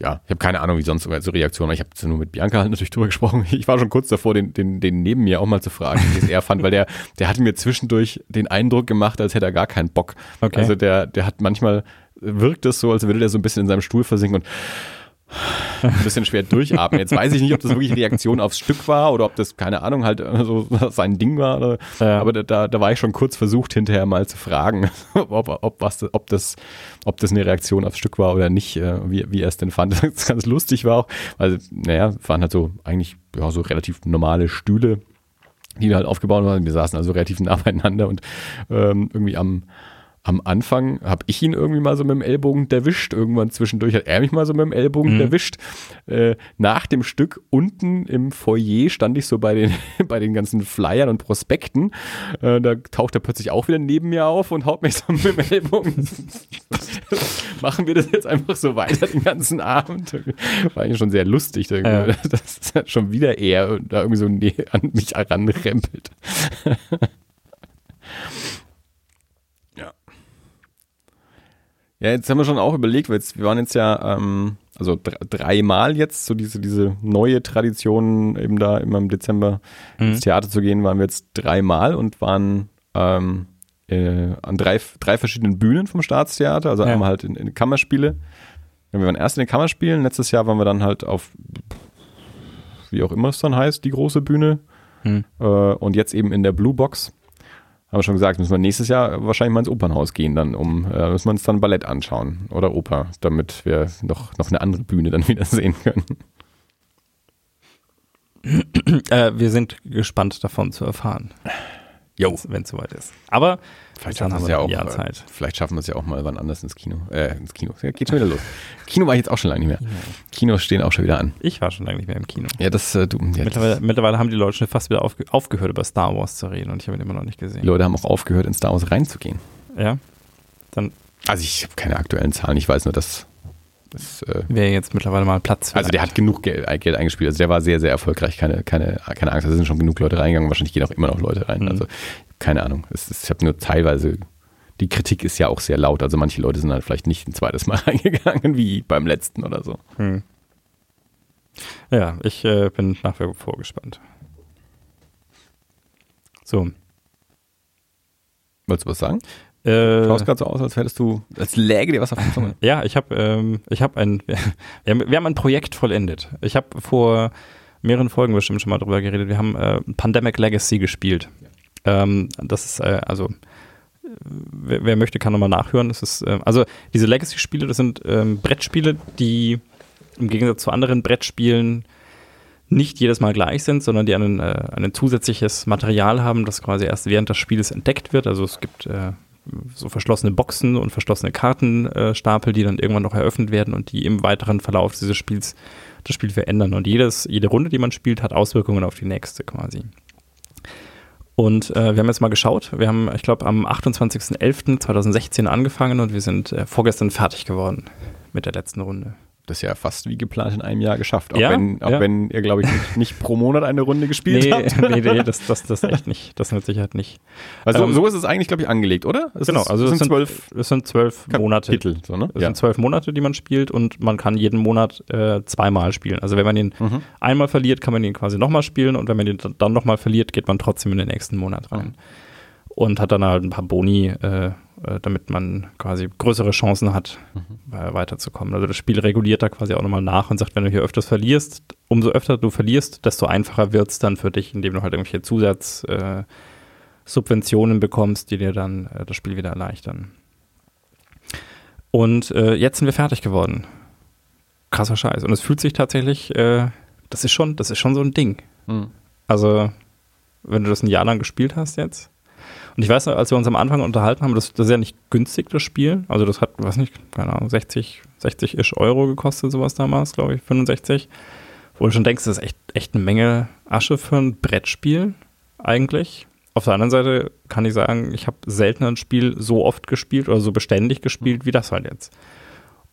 ja, ich habe keine Ahnung, wie sonst so Reaktionen. Ich habe nur mit Bianca halt natürlich drüber gesprochen. Ich war schon kurz davor, den, den, den neben mir auch mal zu fragen, wie es er fand, weil der, der hatte mir zwischendurch den Eindruck gemacht, als hätte er gar keinen Bock. Okay. Also der, der hat manchmal wirkt es so, als würde der so ein bisschen in seinem Stuhl versinken und ein bisschen schwer durchatmen. Jetzt weiß ich nicht, ob das wirklich Reaktion aufs Stück war oder ob das, keine Ahnung, halt so sein Ding war. Oder, ja. Aber da, da war ich schon kurz versucht, hinterher mal zu fragen, ob, ob, was, ob, das, ob das eine Reaktion aufs Stück war oder nicht, äh, wie, wie er es denn fand. Das ganz lustig war auch, weil, naja, waren halt so eigentlich ja, so relativ normale Stühle, die halt aufgebaut waren. Wir saßen also relativ nah beieinander und ähm, irgendwie am am Anfang habe ich ihn irgendwie mal so mit dem Ellbogen erwischt. Irgendwann zwischendurch hat er mich mal so mit dem Ellbogen mhm. erwischt. Äh, nach dem Stück unten im Foyer stand ich so bei den, bei den ganzen Flyern und Prospekten. Äh, da taucht er plötzlich auch wieder neben mir auf und haut mich so mit dem Ellbogen. Machen wir das jetzt einfach so weiter den ganzen Abend? War eigentlich schon sehr lustig. Ja. Das schon wieder er da irgendwie so an mich heranrempelt. Ja, jetzt haben wir schon auch überlegt, weil jetzt, wir waren jetzt ja, ähm, also dreimal jetzt, so diese, diese neue Tradition, eben da immer im Dezember mhm. ins Theater zu gehen, waren wir jetzt dreimal und waren ähm, äh, an drei, drei verschiedenen Bühnen vom Staatstheater, also ja. einmal halt in, in Kammerspiele. Wir waren erst in den Kammerspielen, letztes Jahr waren wir dann halt auf, wie auch immer es dann heißt, die große Bühne. Mhm. Äh, und jetzt eben in der Blue Box haben wir schon gesagt, müssen wir nächstes Jahr wahrscheinlich mal ins Opernhaus gehen, dann um, äh, müssen wir uns dann Ballett anschauen oder Oper, damit wir noch, noch eine andere Bühne dann wieder sehen können. Äh, wir sind gespannt davon zu erfahren. Wenn es soweit ist. Aber vielleicht schaffen wir es ja auch. Jahr Zeit. Vielleicht schaffen wir es ja auch mal wann anders ins Kino. Äh, ins Kino. Ja, geht schon wieder los. Kino war ich jetzt auch schon lange nicht mehr. Kino. Kinos stehen auch schon wieder an. Ich war schon lange nicht mehr im Kino. Ja, das äh, du. Ja, mittlerweile, das mittlerweile haben die Leute schon fast wieder aufge aufgehört, über Star Wars zu reden und ich habe ihn immer noch nicht gesehen. Die Leute haben auch aufgehört, in Star Wars reinzugehen. Ja. Dann. Also ich habe keine aktuellen Zahlen. Ich weiß nur, dass das äh, wäre jetzt mittlerweile mal Platz. Für also der hat genug Geld, äh, Geld, eingespielt. Also der war sehr, sehr erfolgreich. Keine, keine, keine Angst. Da sind schon genug Leute reingegangen. Wahrscheinlich gehen auch immer noch Leute rein. Mhm. Also keine Ahnung. Ist, ich habe nur teilweise. Die Kritik ist ja auch sehr laut. Also manche Leute sind halt vielleicht nicht ein zweites Mal reingegangen wie beim letzten oder so. Mhm. Ja, ich äh, bin nach wie vor gespannt. So. Wolltest du was sagen? Äh, Schaust gerade so aus, als hättest du, als läge dir was auf der Zunge. Ja, ich habe ähm, ich hab ein, wir haben, ein Projekt vollendet. Ich habe vor mehreren Folgen bestimmt schon mal drüber geredet. Wir haben äh, Pandemic Legacy gespielt. Ähm, das ist äh, also wer, wer, möchte, kann nochmal nachhören. Das ist, äh, also diese Legacy-Spiele, das sind ähm, Brettspiele, die im Gegensatz zu anderen Brettspielen nicht jedes Mal gleich sind, sondern die einen, äh, ein zusätzliches Material haben, das quasi erst während des Spiels entdeckt wird. Also es gibt äh, so verschlossene Boxen und verschlossene Kartenstapel, die dann irgendwann noch eröffnet werden und die im weiteren Verlauf dieses Spiels das Spiel verändern. Und jedes, jede Runde, die man spielt, hat Auswirkungen auf die nächste quasi. Und äh, wir haben jetzt mal geschaut. Wir haben, ich glaube, am 28.11.2016 angefangen und wir sind äh, vorgestern fertig geworden mit der letzten Runde das ja fast wie geplant in einem Jahr geschafft. Auch, ja, wenn, auch ja. wenn ihr, glaube ich, nicht, nicht, pro Monat eine Runde gespielt nee, habt. nee, nee, das, das, das echt nicht. Das mit Sicherheit nicht. Also ähm, so ist es eigentlich, glaube ich, angelegt, oder? Es genau, also es sind zwölf, es sind zwölf Monate. Titel, so, ne? Es ja. sind zwölf Monate, die man spielt und man kann jeden Monat äh, zweimal spielen. Also wenn man ihn mhm. einmal verliert, kann man ihn quasi nochmal spielen und wenn man ihn dann nochmal verliert, geht man trotzdem in den nächsten Monat rein. Mhm. Und hat dann halt ein paar Boni, äh, äh, damit man quasi größere Chancen hat, mhm. weiterzukommen. Also das Spiel reguliert da quasi auch nochmal nach und sagt, wenn du hier öfters verlierst, umso öfter du verlierst, desto einfacher wird es dann für dich, indem du halt irgendwelche Zusatzsubventionen äh, bekommst, die dir dann äh, das Spiel wieder erleichtern. Und äh, jetzt sind wir fertig geworden. Krasser Scheiß. Und es fühlt sich tatsächlich, äh, das ist schon, das ist schon so ein Ding. Mhm. Also, wenn du das ein Jahr lang gespielt hast jetzt, und ich weiß, als wir uns am Anfang unterhalten haben, das, das ist ja nicht günstig, das Spiel. Also das hat, weiß nicht, keine Ahnung, 60, 60-ish Euro gekostet, sowas damals, glaube ich, 65. wo du schon denkst, das ist echt, echt eine Menge Asche für ein Brettspiel eigentlich. Auf der anderen Seite kann ich sagen, ich habe selten ein Spiel so oft gespielt oder so beständig gespielt wie das halt jetzt.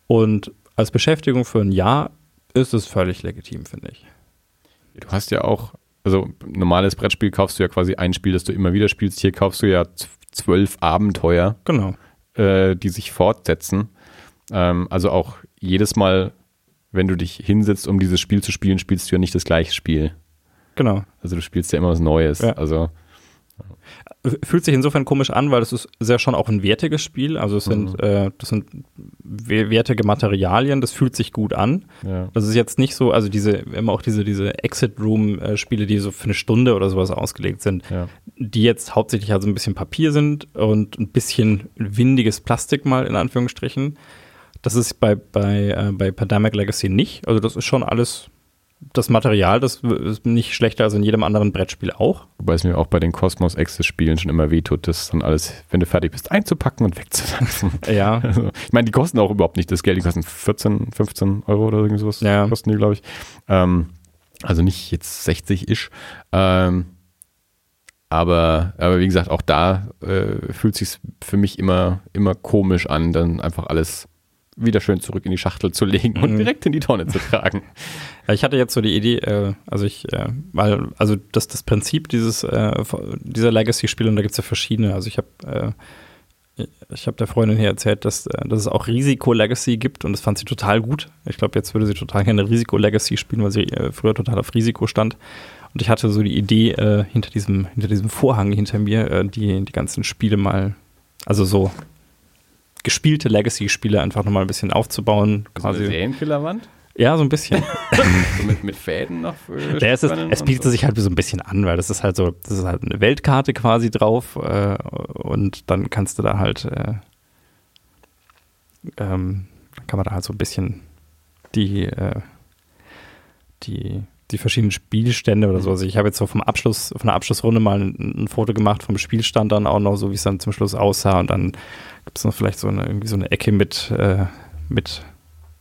Und als Beschäftigung für ein Jahr ist es völlig legitim, finde ich. Du hast ja auch, also normales Brettspiel kaufst du ja quasi ein Spiel, das du immer wieder spielst. Hier kaufst du ja zwölf Abenteuer, Genau. äh, die sich fortsetzen. Ähm, also auch jedes Mal, wenn du dich hinsetzt, um dieses Spiel zu spielen, spielst du ja nicht das gleiche Spiel. Genau. Also du spielst ja immer was Neues. Ja. Also Fühlt sich insofern komisch an, weil es ist sehr schon auch ein wertiges Spiel. Also es sind, Mhm. äh, das sind we- wertige Materialien, das fühlt sich gut an. ja. Das ist jetzt nicht so, also diese, immer auch diese, diese Exit-Room-Spiele, die so für eine Stunde oder sowas ausgelegt sind, ja. die jetzt hauptsächlich also ein bisschen Papier sind und ein bisschen windiges Plastik mal in Anführungsstrichen. Das ist bei, bei, äh, bei Pandemic Legacy nicht. Also das ist schon alles, das Material, das ist nicht schlechter als in jedem anderen Brettspiel auch. Wobei es mir auch bei den Cosmos Access Spielen schon immer wehtut, das dann alles, wenn du fertig bist, einzupacken und wegzulassen. Ja, Also, ich meine, die kosten auch überhaupt nicht das Geld, die kosten 14, 15 Euro oder irgend sowas. Ja. Kosten die, glaube ich. Ähm, also nicht jetzt 60-ish. Ähm, aber, aber wie gesagt, auch da äh, fühlt sich für mich immer, immer komisch an, dann einfach alles wieder schön zurück in die Schachtel zu legen und Mhm. direkt in die Tonne zu tragen. Ja, Ich hatte jetzt so die Idee, äh, also ich, äh, weil, also das, das Prinzip dieses, äh, dieser Legacy-Spiele, und da gibt es ja verschiedene, also ich habe äh, ich habe der Freundin hier erzählt, dass, äh, dass es auch Risiko-Legacy gibt und das fand sie total gut. Ich glaube, jetzt würde sie total gerne Risiko-Legacy spielen, weil sie äh, früher total auf Risiko stand. Und ich hatte so die Idee, äh, hinter, diesem, hinter diesem Vorhang hinter mir die, die ganzen Spiele mal, also so gespielte Legacy-Spiele einfach nochmal ein bisschen aufzubauen. Quasi. Serienkillerwand? Ja, so ein bisschen. so mit, mit Fäden noch? Für Der ist es, Spannen es bietet so? sich halt so ein bisschen an, weil das ist halt so, das ist halt eine Weltkarte quasi drauf äh, und dann kannst du da halt, äh, ähm, kann man da halt so ein bisschen die, äh, die, die verschiedenen Spielstände oder so. Also ich habe jetzt so vom Abschluss, von der Abschlussrunde mal ein, ein Foto gemacht vom Spielstand dann auch noch, so wie es dann zum Schluss aussah und dann gibt es noch vielleicht so eine, irgendwie so eine Ecke mit, äh, mit,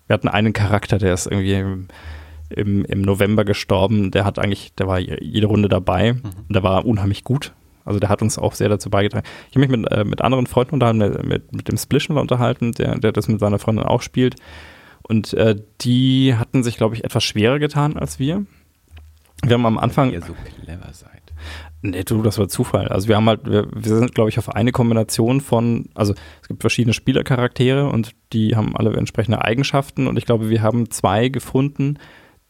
wir hatten einen Charakter, der ist irgendwie im, im, im November gestorben, der hat eigentlich, der war jede Runde dabei und der war unheimlich gut. Also der hat uns auch sehr dazu beigetragen. Ich habe mich mit, äh, mit anderen Freunden unterhalten, mit, mit, dem Splischen unterhalten, der, der das mit seiner Freundin auch spielt. Und äh, die hatten sich, glaube ich, etwas schwerer getan als wir. Wir haben am Anfang. Ihr so clever seid. Nee, du, das war Zufall. Also wir haben halt, wir, wir sind, glaube ich, auf eine Kombination von, also es gibt verschiedene Spielercharaktere und die haben alle entsprechende Eigenschaften und ich glaube, wir haben zwei gefunden,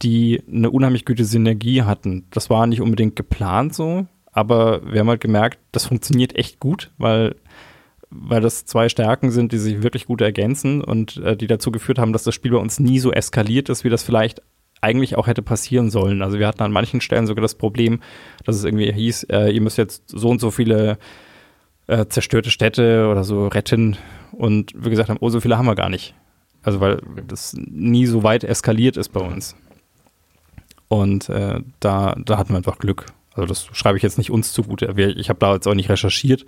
die eine unheimlich gute Synergie hatten. Das war nicht unbedingt geplant so, aber wir haben halt gemerkt, das funktioniert echt gut, weil weil das zwei Stärken sind, die sich wirklich gut ergänzen und äh, die dazu geführt haben, dass das Spiel bei uns nie so eskaliert ist, wie das vielleicht eigentlich auch hätte passieren sollen. Also wir hatten an manchen Stellen sogar das Problem, dass es irgendwie hieß, äh, ihr müsst jetzt so und so viele äh, zerstörte Städte oder so retten und wir gesagt haben, oh, so viele haben wir gar nicht. Also weil das nie so weit eskaliert ist bei uns. Und äh, da, da hatten wir einfach Glück. Also das schreibe ich jetzt nicht uns zugute. Ich habe da jetzt auch nicht recherchiert,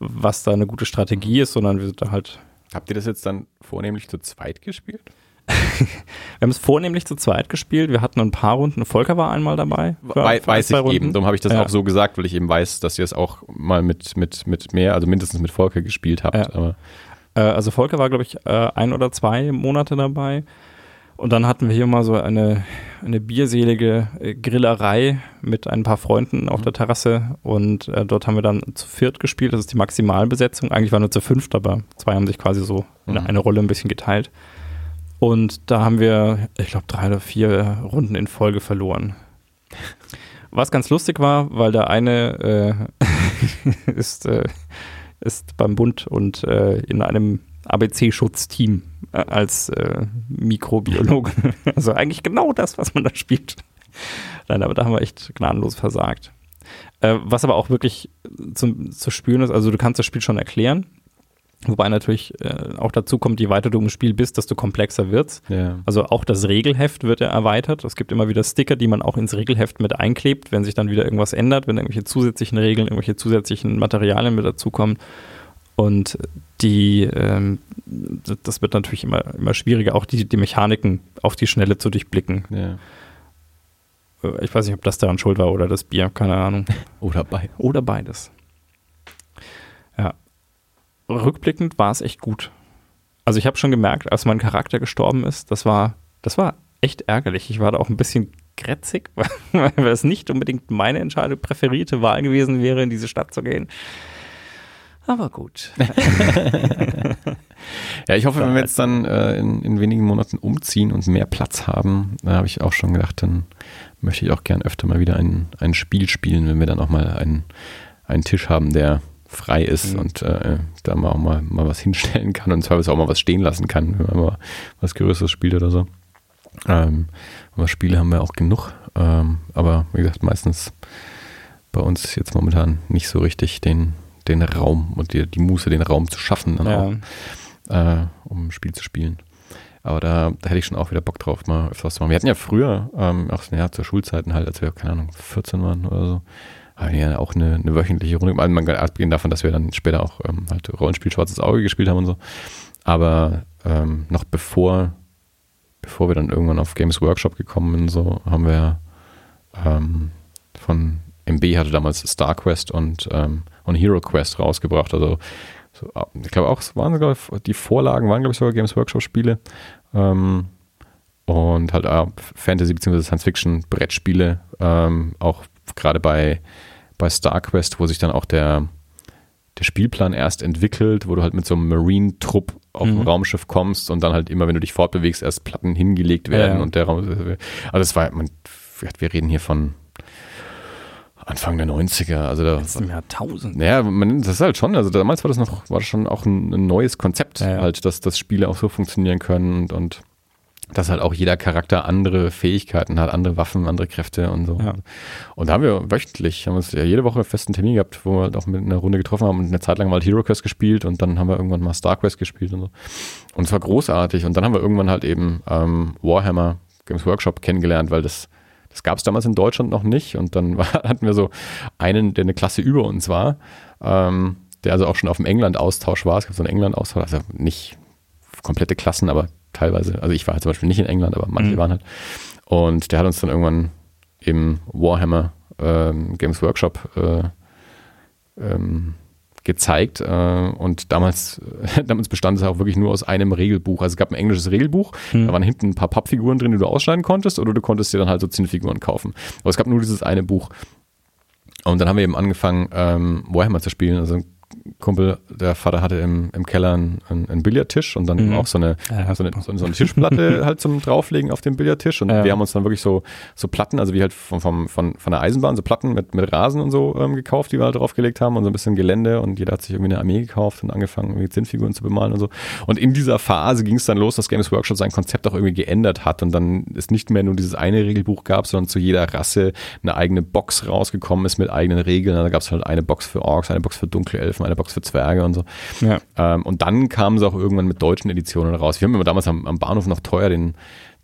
was da eine gute Strategie ist, sondern wir sind da halt Habt ihr das jetzt dann vornehmlich zu zweit gespielt? Wir haben es vornehmlich zu zweit gespielt. Wir hatten ein paar Runden. Volker war einmal dabei. Wei- weiß ich Runden. eben. Darum habe ich das Ja. auch so gesagt, weil ich eben weiß, dass ihr es auch mal mit, mit, mit mehr, also mindestens mit Volker gespielt habt. Ja. Äh, also Volker war, glaube ich, äh, ein oder zwei Monate dabei. Und dann hatten wir hier mal so eine, eine bierselige äh, Grillerei mit ein paar Freunden auf der Terrasse. Und äh, dort haben wir dann zu viert gespielt. Das ist die Maximalbesetzung. Eigentlich waren wir zu fünft, aber zwei haben sich quasi so eine, Mhm. eine Rolle ein bisschen geteilt. Und da haben wir, ich glaube, drei oder vier Runden in Folge verloren. Was ganz lustig war, weil der eine äh, ist, äh, ist beim Bund und äh, in einem ABC-Schutzteam äh, als äh, Mikrobiologe. also eigentlich genau das, was man da spielt. Nein, aber da haben wir echt gnadenlos versagt. Äh, was aber auch wirklich zum, zu spüren ist, also du kannst das Spiel schon erklären, wobei natürlich äh, auch dazu kommt, je weiter du im Spiel bist, desto komplexer wird's. ja. Also auch das Regelheft wird ja erweitert. Es gibt immer wieder Sticker, die man auch ins Regelheft mit einklebt, wenn sich dann wieder irgendwas ändert, wenn irgendwelche zusätzlichen Regeln, irgendwelche zusätzlichen Materialien mit dazukommen. Und die, ähm, das wird natürlich immer, immer schwieriger, auch die, die Mechaniken auf die Schnelle zu durchblicken. ja. Äh, ich weiß nicht, ob das daran schuld war oder das Bier, keine Ahnung. Oder beides. Oder beides. Rückblickend war es echt gut. Also ich habe schon gemerkt, als mein Charakter gestorben ist, das war, das war echt ärgerlich. Ich war da auch ein bisschen grätzig, weil es nicht unbedingt meine Entscheidung, präferierte Wahl gewesen wäre, in diese Stadt zu gehen. Aber gut. ja, ich hoffe, wenn wir jetzt dann äh, in, in, wenigen Monaten umziehen und mehr Platz haben, da habe ich auch schon gedacht, dann möchte ich auch gern öfter mal wieder ein, ein Spiel spielen, wenn wir dann auch mal einen, einen Tisch haben, der frei ist mhm. und äh, da mal auch mal, mal was hinstellen kann und zwar auch mal was stehen lassen kann, wenn man mal was Größeres spielt oder so. Ähm, aber Spiele haben wir auch genug, ähm, aber wie gesagt, meistens bei uns jetzt momentan nicht so richtig den, den Raum und die, die Muße, den Raum zu schaffen, dann ja. auch, äh, um ein Spiel zu spielen. Aber da, da, hätte ich schon auch wieder Bock drauf, mal öfters zu machen. Wir hatten ja früher, ähm, auch ja, zur Schulzeiten halt, als wir, keine Ahnung, 14 waren oder so, ja auch eine, eine wöchentliche Runde. Also man kann abgehen davon, dass wir dann später auch ähm, halt Rollenspiel Schwarzes Auge gespielt haben und so. Aber ähm, noch bevor, bevor wir dann irgendwann auf Games Workshop gekommen sind, so haben wir ähm, von MB hatte damals Star Quest und, ähm, und Hero Quest rausgebracht. Also so, ich glaube auch, waren sogar die Vorlagen waren, glaube ich, sogar Games Workshop-Spiele. Ähm, und halt äh, Fantasy- bzw. Science-Fiction-Brettspiele, ähm, auch gerade bei, bei StarQuest, wo sich dann auch der, der Spielplan erst entwickelt, wo du halt mit so einem Marine-Trupp auf mhm. ein Raumschiff kommst und dann halt immer, wenn du dich fortbewegst, erst Platten hingelegt werden ja, ja. und der Raum. Also das war, man, wir reden hier von Anfang der 90er, also da. Im Jahrtausend. Ja, man, das ist halt schon, also damals war das noch, war das schon auch ein, ein neues Konzept, ja. halt, dass, dass Spiele auch so funktionieren können und, und dass halt auch jeder Charakter andere Fähigkeiten hat, andere Waffen, andere Kräfte und so. Ja. Und da haben wir wöchentlich, haben wir uns ja jede Woche einen festen Termin gehabt, wo wir halt auch mit einer Runde getroffen haben und eine Zeit lang mal Hero Quest gespielt und dann haben wir irgendwann mal Star Quest gespielt und so. Und es war großartig. Und dann haben wir irgendwann halt eben ähm, Warhammer Games Workshop kennengelernt, weil das das gab es damals in Deutschland noch nicht. Und dann war, hatten wir so einen, der eine Klasse über uns war, ähm, der also auch schon auf dem England-Austausch war. Es gab so einen England-Austausch, also nicht komplette Klassen, aber teilweise. Also ich war halt zum Beispiel nicht in England, aber manche mhm. waren halt. Und der hat uns dann irgendwann im Warhammer ähm, Games Workshop äh, ähm, gezeigt. Äh, und damals, damals bestand es auch wirklich nur aus einem Regelbuch. Also es gab ein englisches Regelbuch, mhm. da waren hinten ein paar Pappfiguren drin, die du ausschneiden konntest, oder du konntest dir dann halt so Zinnfiguren kaufen. Aber es gab nur dieses eine Buch. Und dann haben wir eben angefangen, ähm, Warhammer zu spielen. Also Kumpel, der Vater hatte im, im Keller einen, einen Billardtisch und dann mhm. auch so eine, ja, so, eine so, eine Tischplatte halt zum drauflegen auf dem Billardtisch und ja. wir haben uns dann wirklich so, so Platten, also wie halt vom, vom, von, von der Eisenbahn, so Platten mit, mit Rasen und so ähm, gekauft, die wir halt draufgelegt haben und so ein bisschen Gelände und jeder hat sich irgendwie eine Armee gekauft und angefangen, irgendwie Zinnfiguren zu bemalen und so. Und in dieser Phase ging es dann los, dass Games Workshop sein Konzept auch irgendwie geändert hat und dann es nicht mehr nur dieses eine Regelbuch gab, sondern zu jeder Rasse eine eigene Box rausgekommen ist mit eigenen Regeln. Da gab es halt eine Box für Orks, eine Box für Dunkelelfen, eine Box für Zwerge und so. Ja. Ähm, und dann kamen sie auch irgendwann mit deutschen Editionen raus. Wir haben immer damals am, am Bahnhof noch teuer den,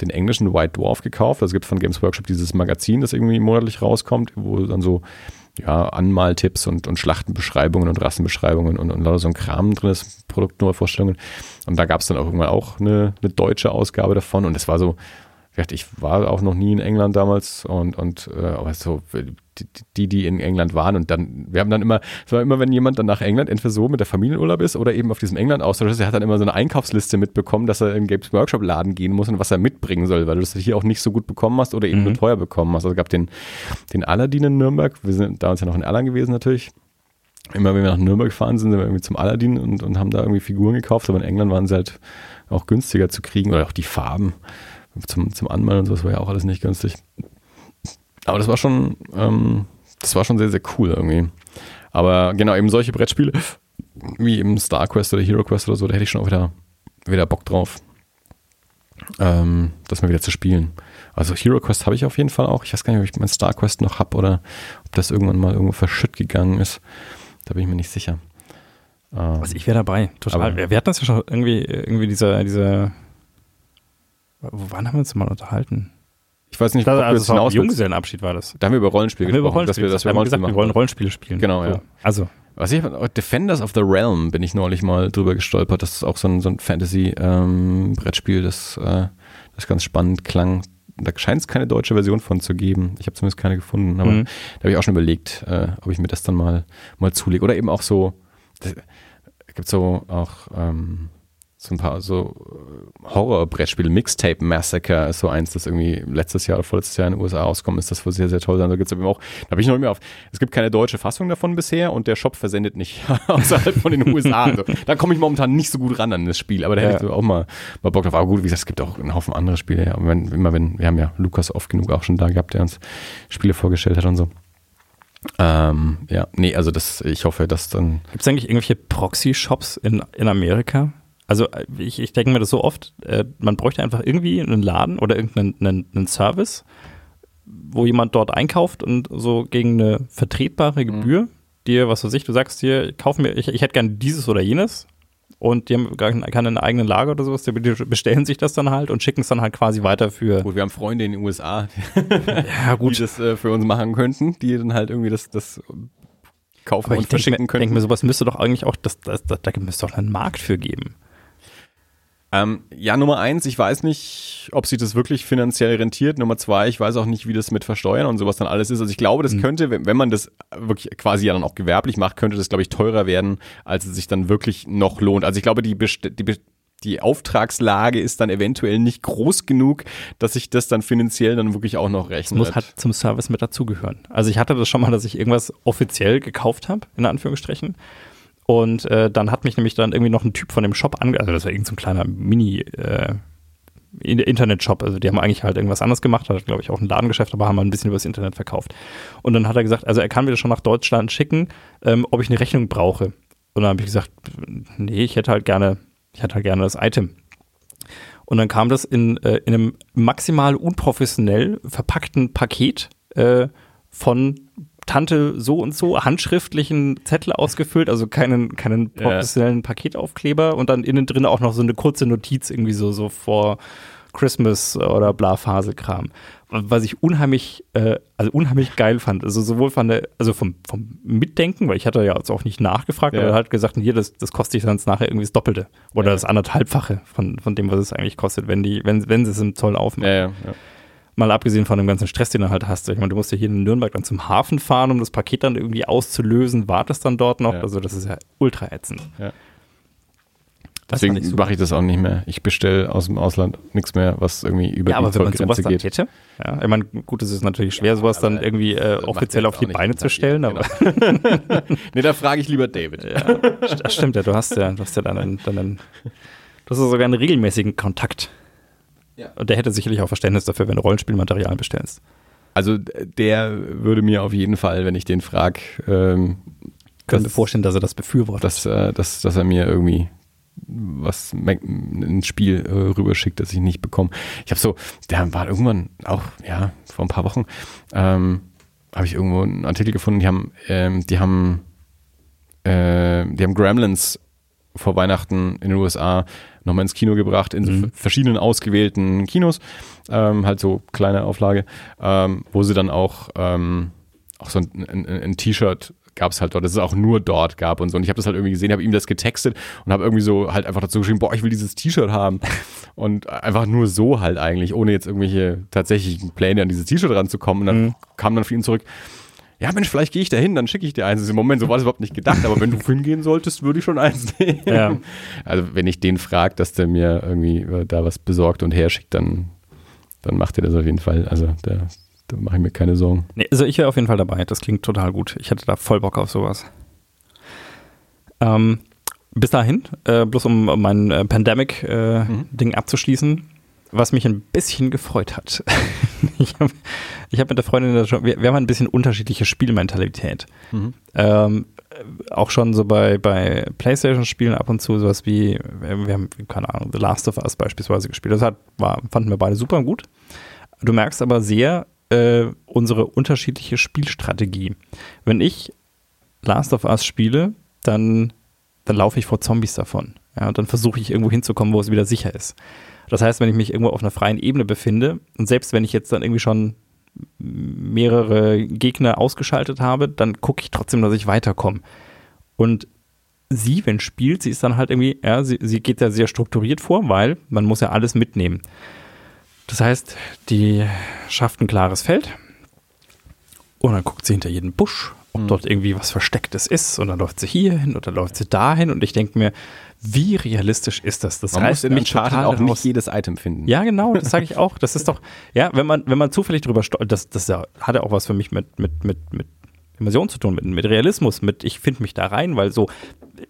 den englischen White Dwarf gekauft. Also es gibt von Games Workshop dieses Magazin, das irgendwie monatlich rauskommt, wo dann so ja, Anmaltipps und, und Schlachtenbeschreibungen und Rassenbeschreibungen und, und lauter so ein Kram drin ist, Produktneuvorstellungen. Und da gab es dann auch irgendwann auch eine, eine deutsche Ausgabe davon und es war so, ich war auch noch nie in England damals und, und äh, aber so die, die in England waren und dann, wir haben dann immer, es war immer, wenn jemand dann nach England entweder so mit der Familienurlaub ist oder eben auf diesem England-Austausch ist, er hat dann immer so eine Einkaufsliste mitbekommen, dass er in Games Workshop-Laden gehen muss und was er mitbringen soll, weil du das hier auch nicht so gut bekommen hast oder eben mhm. nur teuer bekommen hast. Also es gab den, den Aladdin in Nürnberg, wir sind damals ja noch in Erlangen gewesen natürlich. Immer wenn wir nach Nürnberg gefahren sind, sind wir irgendwie zum Aladdin und, und haben da irgendwie Figuren gekauft, aber in England waren sie halt auch günstiger zu kriegen oder auch die Farben zum, zum Anmalen und so, das war ja auch alles nicht günstig. Aber das war schon, ähm, das war schon sehr, sehr cool irgendwie. Aber genau, eben solche Brettspiele, wie eben Star Quest oder Hero Quest oder so, da hätte ich schon auch wieder, wieder Bock drauf, ähm, das mal wieder zu spielen. Also Hero Quest habe ich auf jeden Fall auch. Ich weiß gar nicht, ob ich mein Star Quest noch habe oder ob das irgendwann mal irgendwo verschütt gegangen ist. Da bin ich mir nicht sicher. Ähm, also ich wäre dabei, total. Aber, wir hatten das ja schon irgendwie, irgendwie dieser, dieser Wann haben wir uns mal unterhalten? Ich weiß nicht, das, ob also das hinaus Junggesellenabschied war das. Da haben wir über Rollenspiele gesprochen. Über Rollenspiele. Dass wir, dass wir, gesagt, wir wollen Rollenspiele spielen. Genau, ja. Also. Was ich, Defenders of the Realm bin ich neulich mal drüber gestolpert. Das ist auch so ein, so ein Fantasy-Brettspiel, ähm, das, äh, das ganz spannend klang. da scheint es keine deutsche Version von zu geben. Ich habe zumindest keine gefunden, aber mhm. da habe ich auch schon überlegt, äh, ob ich mir das dann mal, mal zulege. Oder eben auch so, das, gibt so auch ähm, so ein paar so äh, Horror-Brettspiele, Mixtape Massacre ist so eins, das irgendwie letztes Jahr oder vorletztes Jahr in den USA rauskommt, ist das wohl sehr, sehr toll sein. Da gibt's eben auch, da habe ich noch nicht mehr auf, es gibt keine deutsche Fassung davon bisher und der Shop versendet nicht außerhalb von den USA. Also, da komme ich momentan nicht so gut ran an das Spiel, aber da hätte ja. ich auch mal, mal Bock drauf. Aber gut, wie gesagt, es gibt auch einen Haufen andere Spiele. Ja. Wenn, immer wenn, wir haben ja Lukas oft genug auch schon da gehabt, der uns Spiele vorgestellt hat und so. Ähm, ja, nee, also das, ich hoffe, dass dann. Gibt es eigentlich irgendwelche Proxy-Shops in, in Amerika? Also äh, ich, ich denke mir das so oft, äh, man bräuchte einfach irgendwie einen Laden oder irgendeinen einen, einen Service, wo jemand dort einkauft und so gegen eine vertretbare mhm. Gebühr mhm. dir, was weiß ich, du sagst hier, kauf mir, ich, ich hätte gerne dieses oder jenes und die haben gar keinen eigenen Lager oder sowas, die bestellen sich das dann halt und schicken es dann halt quasi weiter für. Gut, wir haben Freunde in den USA, ja, gut. die das äh, für uns machen könnten, die dann halt irgendwie das, das kaufen Aber und verschicken können. Ich denke mir, sowas müsste doch eigentlich auch, das, das, das, da müsste doch einen Markt für geben. Ähm, ja, Nummer eins, ich weiß nicht, ob sich das wirklich finanziell rentiert. Nummer zwei, ich weiß auch nicht, wie das mit Versteuern und sowas dann alles ist. Also ich glaube, das mhm. könnte, wenn, wenn man das wirklich quasi ja dann auch gewerblich macht, könnte das, glaube ich, teurer werden, als es sich dann wirklich noch lohnt. Also ich glaube, die, die, die Auftragslage ist dann eventuell nicht groß genug, dass sich das dann finanziell dann wirklich auch noch rechnet. Das muss halt zum Service mit dazugehören. Also ich hatte das schon mal, dass ich irgendwas offiziell gekauft habe, in Anführungsstrichen. Und äh, dann hat mich nämlich dann irgendwie noch ein Typ von dem Shop ange... Also das war irgendein so kleiner Mini... Äh, Internet-Shop, also die haben eigentlich halt irgendwas anderes gemacht, hat glaube ich auch ein Ladengeschäft, aber haben ein bisschen übers Internet verkauft. Und dann hat er gesagt, also er kann mir das schon nach Deutschland schicken, ähm, ob ich eine Rechnung brauche. Und dann habe ich gesagt, nee, ich hätte halt gerne, ich hätte halt gerne das Item. Und dann kam das in, äh, in einem maximal unprofessionell verpackten Paket äh, von Tante so und so handschriftlichen Zettel ausgefüllt, also keinen, keinen professionellen ja. Paketaufkleber und dann innen drin auch noch so eine kurze Notiz irgendwie so, so vor Christmas oder bla Phase-Kram. Was ich unheimlich, äh, also unheimlich geil fand. Also sowohl von der, also vom, vom Mitdenken, weil ich hatte ja jetzt auch nicht nachgefragt, ja. aber er hat gesagt, hier, das, das kostet sich dann nachher irgendwie das Doppelte oder ja. das anderthalbfache von, von dem, was es eigentlich kostet, wenn die, wenn, wenn sie es im Zoll aufmachen. Ja, ja, ja. Mal abgesehen von dem ganzen Stress, den du halt hast. Ich meine, du musst ja hier in Nürnberg dann zum Hafen fahren, um das Paket dann irgendwie auszulösen, wartest dann dort noch. Ja. Also das ist ja ultra ätzend. Ja. Deswegen mache ich das auch nicht mehr. Ich bestelle aus dem Ausland nichts mehr, was irgendwie über ja, die aber wenn man geht. Hätte, ja, ich meine, gut, es ist natürlich schwer, ja, sowas dann irgendwie äh, offiziell auf die Beine zu stellen. Genau. nee, da frage ich lieber David. Ja, das stimmt ja, du hast ja, du hast ja dann einen, dann einen, du hast ja sogar einen regelmäßigen Kontakt ja. Und der hätte sicherlich auch Verständnis dafür, wenn du Rollenspielmaterial bestellst. Also der würde mir auf jeden Fall, wenn ich den frage, ähm, könnte vorstellen, dass er das befürwortet. Dass, äh, dass, dass er mir irgendwie was ein Spiel äh, rüberschickt, das ich nicht bekomme. Ich habe so, der war irgendwann auch, ja, vor ein paar Wochen, ähm, habe ich irgendwo einen Artikel gefunden, die haben, ähm, die haben, äh, die haben Gremlins vor Weihnachten in den USA nochmal ins Kino gebracht, in mhm. verschiedenen ausgewählten Kinos, ähm, halt so kleine Auflage, ähm, wo sie dann auch, ähm, auch so ein, ein, ein T-Shirt gab es halt dort, dass es auch nur dort gab und so. Und ich habe das halt irgendwie gesehen, habe ihm das getextet und habe irgendwie so halt einfach dazu geschrieben, boah, ich will dieses T-Shirt haben. Und einfach nur so halt eigentlich, ohne jetzt irgendwelche tatsächlichen Pläne an dieses T-Shirt ranzukommen. Und dann mhm. kam dann für ihn zurück, ja Mensch, vielleicht gehe ich da hin, dann schicke ich dir eins. Im Moment, so war das überhaupt nicht gedacht, aber wenn du hingehen solltest, würde ich schon eins nehmen. Ja. Also wenn ich den frage, dass der mir irgendwie äh, da was besorgt und herschickt, dann, dann macht er das auf jeden Fall. Also da, da mache ich mir keine Sorgen. Nee, also ich wäre auf jeden Fall dabei, das klingt total gut. Ich hätte da voll Bock auf sowas. Ähm, bis dahin, äh, bloß um mein äh, Pandemic-Ding äh, mhm. abzuschließen, was mich ein bisschen gefreut hat. ich habe hab mit der Freundin schon, wir, wir, haben ein bisschen unterschiedliche Spielmentalität. Mhm. Ähm, auch schon so bei, bei Playstation-Spielen ab und zu sowas wie, wir haben, keine Ahnung, The Last of Us beispielsweise gespielt. Das hat, war, fanden wir beide super gut. Du merkst aber sehr äh, unsere unterschiedliche Spielstrategie. Wenn ich Last of Us spiele, dann, dann laufe ich vor Zombies davon. Ja, und dann versuche ich irgendwo hinzukommen, wo es wieder sicher ist. Das heißt, wenn ich mich irgendwo auf einer freien Ebene befinde und selbst wenn ich jetzt dann irgendwie schon mehrere Gegner ausgeschaltet habe, dann gucke ich trotzdem, dass ich weiterkomme. Und sie, wenn spielt, sie ist dann halt irgendwie, ja, sie, sie geht da sehr strukturiert vor, weil man muss ja alles mitnehmen. Das heißt, die schafft ein klares Feld und dann guckt sie hinter jeden Busch, ob Mhm. dort irgendwie was Verstecktes ist und dann läuft sie hier hin oder läuft sie dahin und ich denke mir, wie realistisch ist das? Das Man muss in mich total auch raus. nicht jedes Item finden. Ja, genau, das sage ich auch. Das ist doch, ja, wenn man, wenn man zufällig drüber stolpert, das, das ja- hat ja auch was für mich mit, mit, mit, mit Immersion zu tun, mit, mit Realismus, mit ich finde mich da rein, weil so,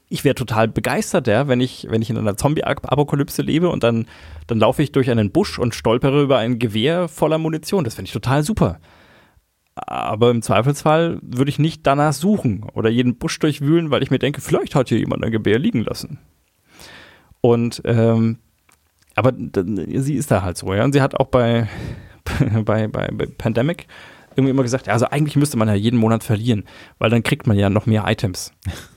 ich wäre total begeistert, ja, wenn ich, wenn ich in einer Zombie-Apokalypse lebe und dann, dann laufe ich durch einen Busch und stolpere über ein Gewehr voller Munition. Das finde ich total super. Aber im Zweifelsfall würde ich nicht danach suchen oder jeden Busch durchwühlen, weil ich mir denke, vielleicht hat hier jemand ein Gewehr liegen lassen. Und ähm, aber sie ist da halt so, ja. Und sie hat auch bei, bei, bei, bei Pandemic irgendwie immer gesagt, ja, also eigentlich müsste man ja jeden Monat verlieren, weil dann kriegt man ja noch mehr Items.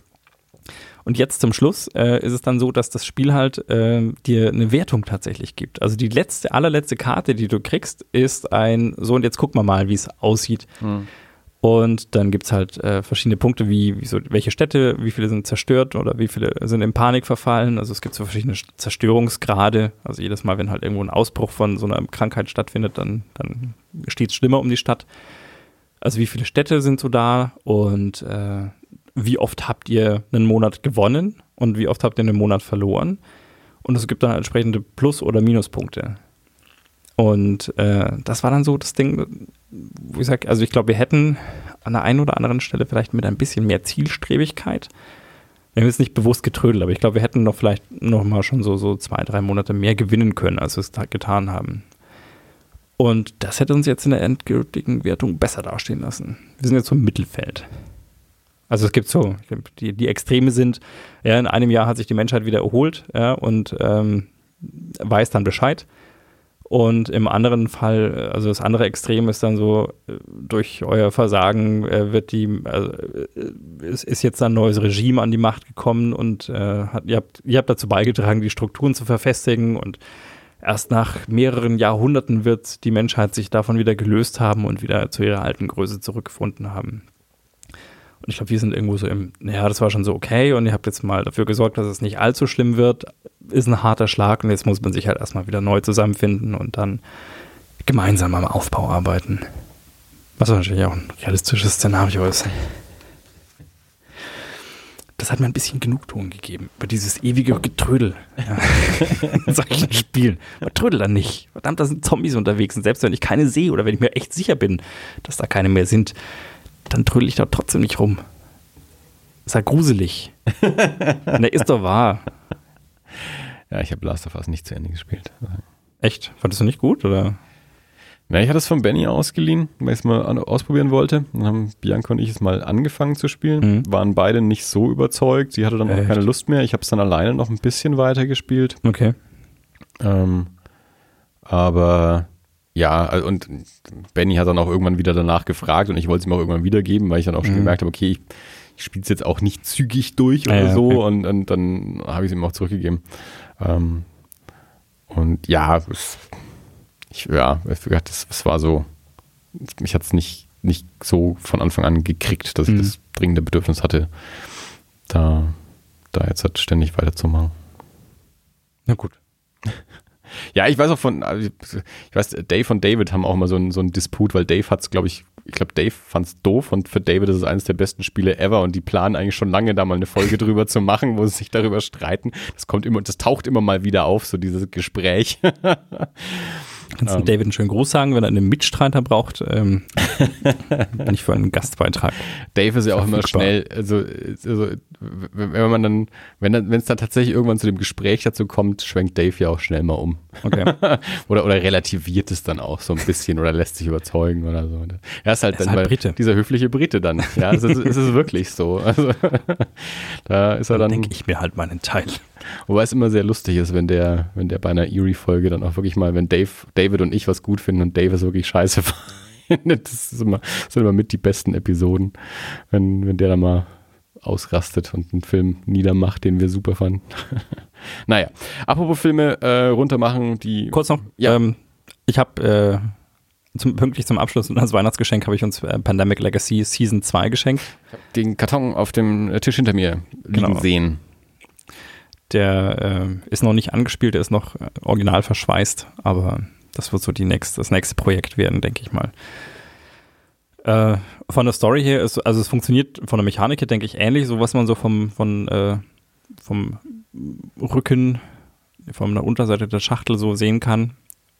Und jetzt zum Schluss äh, ist es dann so, dass das Spiel halt äh, dir eine Wertung tatsächlich gibt. Also die letzte, allerletzte Karte, die du kriegst, ist ein, so und jetzt gucken wir mal, wie es aussieht. Und dann gibt's halt äh, verschiedene Punkte, wie, wie so, welche Städte, wie viele sind zerstört oder wie viele sind in Panik verfallen. Also es gibt so verschiedene Zerstörungsgrade. Also jedes Mal, wenn halt irgendwo ein Ausbruch von so einer Krankheit stattfindet, dann, dann steht es schlimmer um die Stadt. Also wie viele Städte sind so da und äh, wie oft habt ihr einen Monat gewonnen und wie oft habt ihr einen Monat verloren. Und es gibt dann entsprechende Plus- oder Minuspunkte. Und äh, das war dann so das Ding, wo ich sage, also ich glaube, wir hätten an der einen oder anderen Stelle vielleicht mit ein bisschen mehr Zielstrebigkeit, wir haben jetzt nicht bewusst getrödelt, aber ich glaube, wir hätten noch vielleicht noch mal schon so, so zwei, drei Monate mehr gewinnen können, als wir es getan haben. Und das hätte uns jetzt in der endgültigen Wertung besser dastehen lassen. Wir sind jetzt so im Mittelfeld. Also es gibt so, die, die Extreme sind, ja, in einem Jahr hat sich die Menschheit wieder erholt ja, und ähm, weiß dann Bescheid. Und im anderen Fall, also das andere Extrem ist dann so, durch euer Versagen äh, wird die, also, äh, es ist jetzt ein neues Regime an die Macht gekommen und äh, hat, ihr, habt, ihr habt dazu beigetragen, die Strukturen zu verfestigen und erst nach mehreren Jahrhunderten wird die Menschheit sich davon wieder gelöst haben und wieder zu ihrer alten Größe zurückgefunden haben. Und ich glaube, wir sind irgendwo so im, naja, das war schon so okay und ihr habt jetzt mal dafür gesorgt, dass es nicht allzu schlimm wird. Ist ein harter Schlag und jetzt muss man sich halt erstmal wieder neu zusammenfinden und dann gemeinsam am Aufbau arbeiten. Was natürlich auch ein realistisches Szenario ist. Das hat mir ein bisschen Genugtuung gegeben über dieses ewige Getrödel ja. in solchen Spielen. Man trödelt dann nicht. Verdammt, da sind Zombies unterwegs und selbst wenn ich keine sehe oder wenn ich mir echt sicher bin, dass da keine mehr sind, dann trödel ich da trotzdem nicht rum. Ist ja gruselig. ne, ist doch wahr. Ja, ich habe Last of Us nicht zu Ende gespielt. Echt? Fandest du nicht gut, oder? Ja, ich hatte es von Benny ausgeliehen, weil ich es mal ausprobieren wollte. Dann haben Bianca und ich es mal angefangen zu spielen. Mhm. Waren beide nicht so überzeugt. Sie hatte dann auch Echt? keine Lust mehr. Ich habe es dann alleine noch ein bisschen weiter gespielt. Okay. Ähm, aber ja, also und Benny hat dann auch irgendwann wieder danach gefragt und ich wollte es ihm auch irgendwann wiedergeben, weil ich dann auch schon Mhm. gemerkt habe, okay, ich, ich spiele es jetzt auch nicht zügig durch oder ja, so okay. und, und dann habe ich es ihm auch zurückgegeben. Ähm, und ja, es, ich, ja, das, das war so, mich hat es nicht, nicht so von Anfang an gekriegt, dass Mhm. ich das dringende Bedürfnis hatte, da, da jetzt halt ständig weiterzumachen. Na gut. Ja, ich weiß auch von, also ich weiß, Dave und David haben auch immer so einen, so einen Disput, weil Dave hat's, glaube ich, ich glaube, Dave fand's doof und für David ist es eines der besten Spiele ever und die planen eigentlich schon lange, da mal eine Folge drüber zu machen, wo sie sich darüber streiten. Das kommt immer, das taucht immer mal wieder auf, so dieses Gespräch. Kannst du Ähm. David einen schönen Gruß sagen, wenn er einen Mitstreiter braucht? Ähm, nicht für einen Gastbeitrag. Dave ist ja auch immer schnell, also, also wenn man dann, wenn es dann tatsächlich irgendwann zu dem Gespräch dazu kommt, schwenkt Dave ja auch schnell mal um. Okay. oder, oder relativiert es dann auch so ein bisschen oder lässt sich überzeugen oder so. Er ist halt Er ist dann halt Brite. dieser höfliche Brite dann. Ja, es ist, es ist wirklich so. Also, da ist er Dann dann, denke ich mir halt meinen Teil. Wobei es immer sehr lustig ist, wenn der, wenn der bei einer Eerie-Folge dann auch wirklich mal, wenn Dave, David und ich was gut finden und Dave es wirklich scheiße findet, das ist immer, das sind immer mit die besten Episoden, wenn, wenn der dann mal ausrastet und einen Film niedermacht, den wir super fanden. naja, apropos Filme äh, runtermachen, die Kurz noch, Ja. ähm, ich habe äh, zum, pünktlich zum Abschluss und als Weihnachtsgeschenk habe ich uns äh, Pandemic Legacy Season 2 geschenkt. den Karton auf dem Tisch hinter mir liegen Genau. sehen. Der äh, ist noch nicht angespielt, der ist noch äh, original verschweißt, aber das wird so die nächste, das nächste Projekt werden, denke ich mal. Äh, von der Story her ist, also es funktioniert von der Mechanik her, denke ich, ähnlich, so was man so vom, von, äh, vom Rücken, von der Unterseite der Schachtel so sehen kann.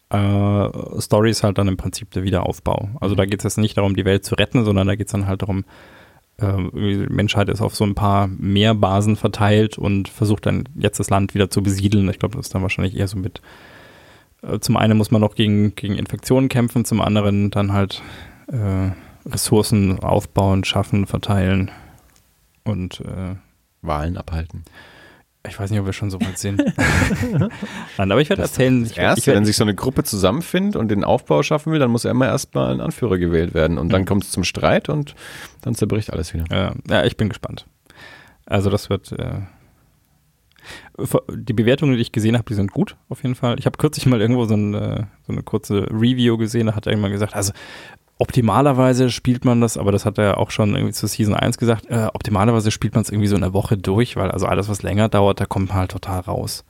Äh, Story ist halt dann im Prinzip der Wiederaufbau. Also da geht es jetzt nicht darum, die Welt zu retten, sondern da geht es dann halt darum, die Menschheit ist auf so ein paar Meerbasen verteilt und versucht dann jetzt das Land wieder zu besiedeln. Ich glaube, das ist dann wahrscheinlich eher so mit. Äh, zum einen muss man noch gegen, gegen Infektionen kämpfen, zum anderen dann halt äh, Ressourcen aufbauen, schaffen, verteilen und äh, Wahlen abhalten. Ich weiß nicht, ob wir schon so weit sind. Nein, aber ich werde erzählen. Das erste, ich werd, wenn sich so eine Gruppe zusammenfindet und den Aufbau schaffen will, dann muss ja immer erstmal ein Anführer gewählt werden. Und dann mhm. kommt es zum Streit und dann zerbricht alles wieder. Ja, ja ich bin gespannt. Also das wird. Äh, die Bewertungen, die ich gesehen habe, die sind gut, auf jeden Fall. Ich habe kürzlich mal irgendwo so eine, so eine kurze Review gesehen, da hat er irgendwann gesagt, also optimalerweise spielt man das, aber das hat er auch schon irgendwie zu Season 1 gesagt, äh, optimalerweise spielt man es irgendwie so in der Woche durch, weil also alles, was länger dauert, da kommt man halt total raus.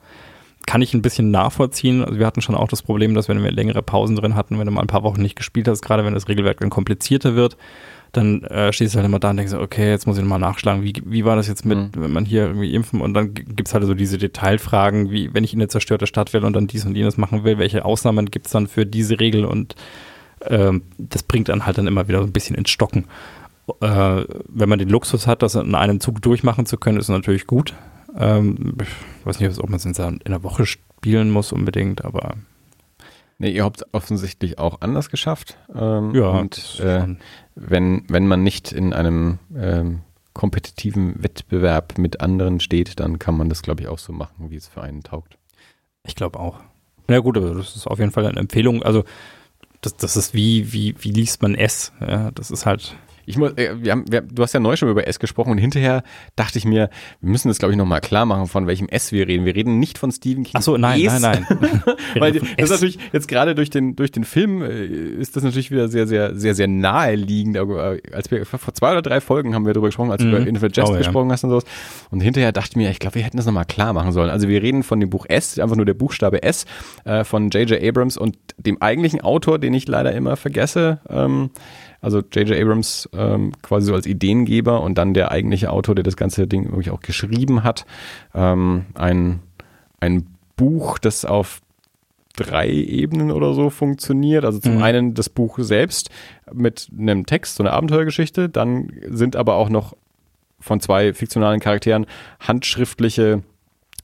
Kann ich ein bisschen nachvollziehen. Also wir hatten schon auch das Problem, dass wenn wir längere Pausen drin hatten, wenn du mal ein paar Wochen nicht gespielt hast, gerade wenn das Regelwerk dann komplizierter wird, dann äh, stehst du halt immer da und denkst, okay, jetzt muss ich nochmal nachschlagen, wie, wie war das jetzt mit, mhm. wenn man hier irgendwie impfen und dann gibt es halt so diese Detailfragen, wie wenn ich in eine zerstörte Stadt will und dann dies und jenes machen will, welche Ausnahmen gibt es dann für diese Regel und ähm, das bringt dann halt dann immer wieder so ein bisschen ins Stocken. Äh, wenn man den Luxus hat, das in einem Zug durchmachen zu können, ist natürlich gut. Ähm, ich weiß nicht, ob man es in, in einer Woche spielen muss unbedingt, aber Nee, ihr habt es offensichtlich auch anders geschafft. Ähm, ja. Und äh, wenn, wenn man nicht in einem ähm, kompetitiven Wettbewerb mit anderen steht, dann kann man das, glaube ich, auch so machen, wie es für einen taugt. Ich glaube auch. Na ja, gut, aber das ist auf jeden Fall eine Empfehlung. Also das, das ist wie, wie, wie liest man S? Ja, das ist halt ich muss, äh, wir haben, wir, du hast ja neu schon über S gesprochen und hinterher dachte ich mir, wir müssen das glaube ich nochmal klar machen, von welchem S wir reden. Wir reden nicht von Stephen King. Ach so, nein, S. nein, nein. Weil das ist natürlich jetzt gerade durch den, durch den Film äh, ist das natürlich wieder sehr, sehr, sehr, sehr naheliegend. Äh, als wir vor zwei oder drei Folgen haben wir darüber gesprochen, als mhm. du über Infinite Jest oh, gesprochen ja. hast und sowas. Und hinterher dachte ich mir, ich glaube, wir hätten das nochmal klar machen sollen. Also wir reden von dem Buch S, einfach nur der Buchstabe S von J.J. Abrams und dem eigentlichen Autor, den ich leider immer vergesse. Ähm, also J.J. Abrams ähm, quasi so als Ideengeber und dann der eigentliche Autor, der das ganze Ding irgendwie auch geschrieben hat. Ähm, ein, ein Buch, das auf drei Ebenen oder so funktioniert. Also zum mhm. einen das Buch selbst mit einem Text, so eine Abenteuergeschichte. Dann sind aber auch noch von zwei fiktionalen Charakteren handschriftliche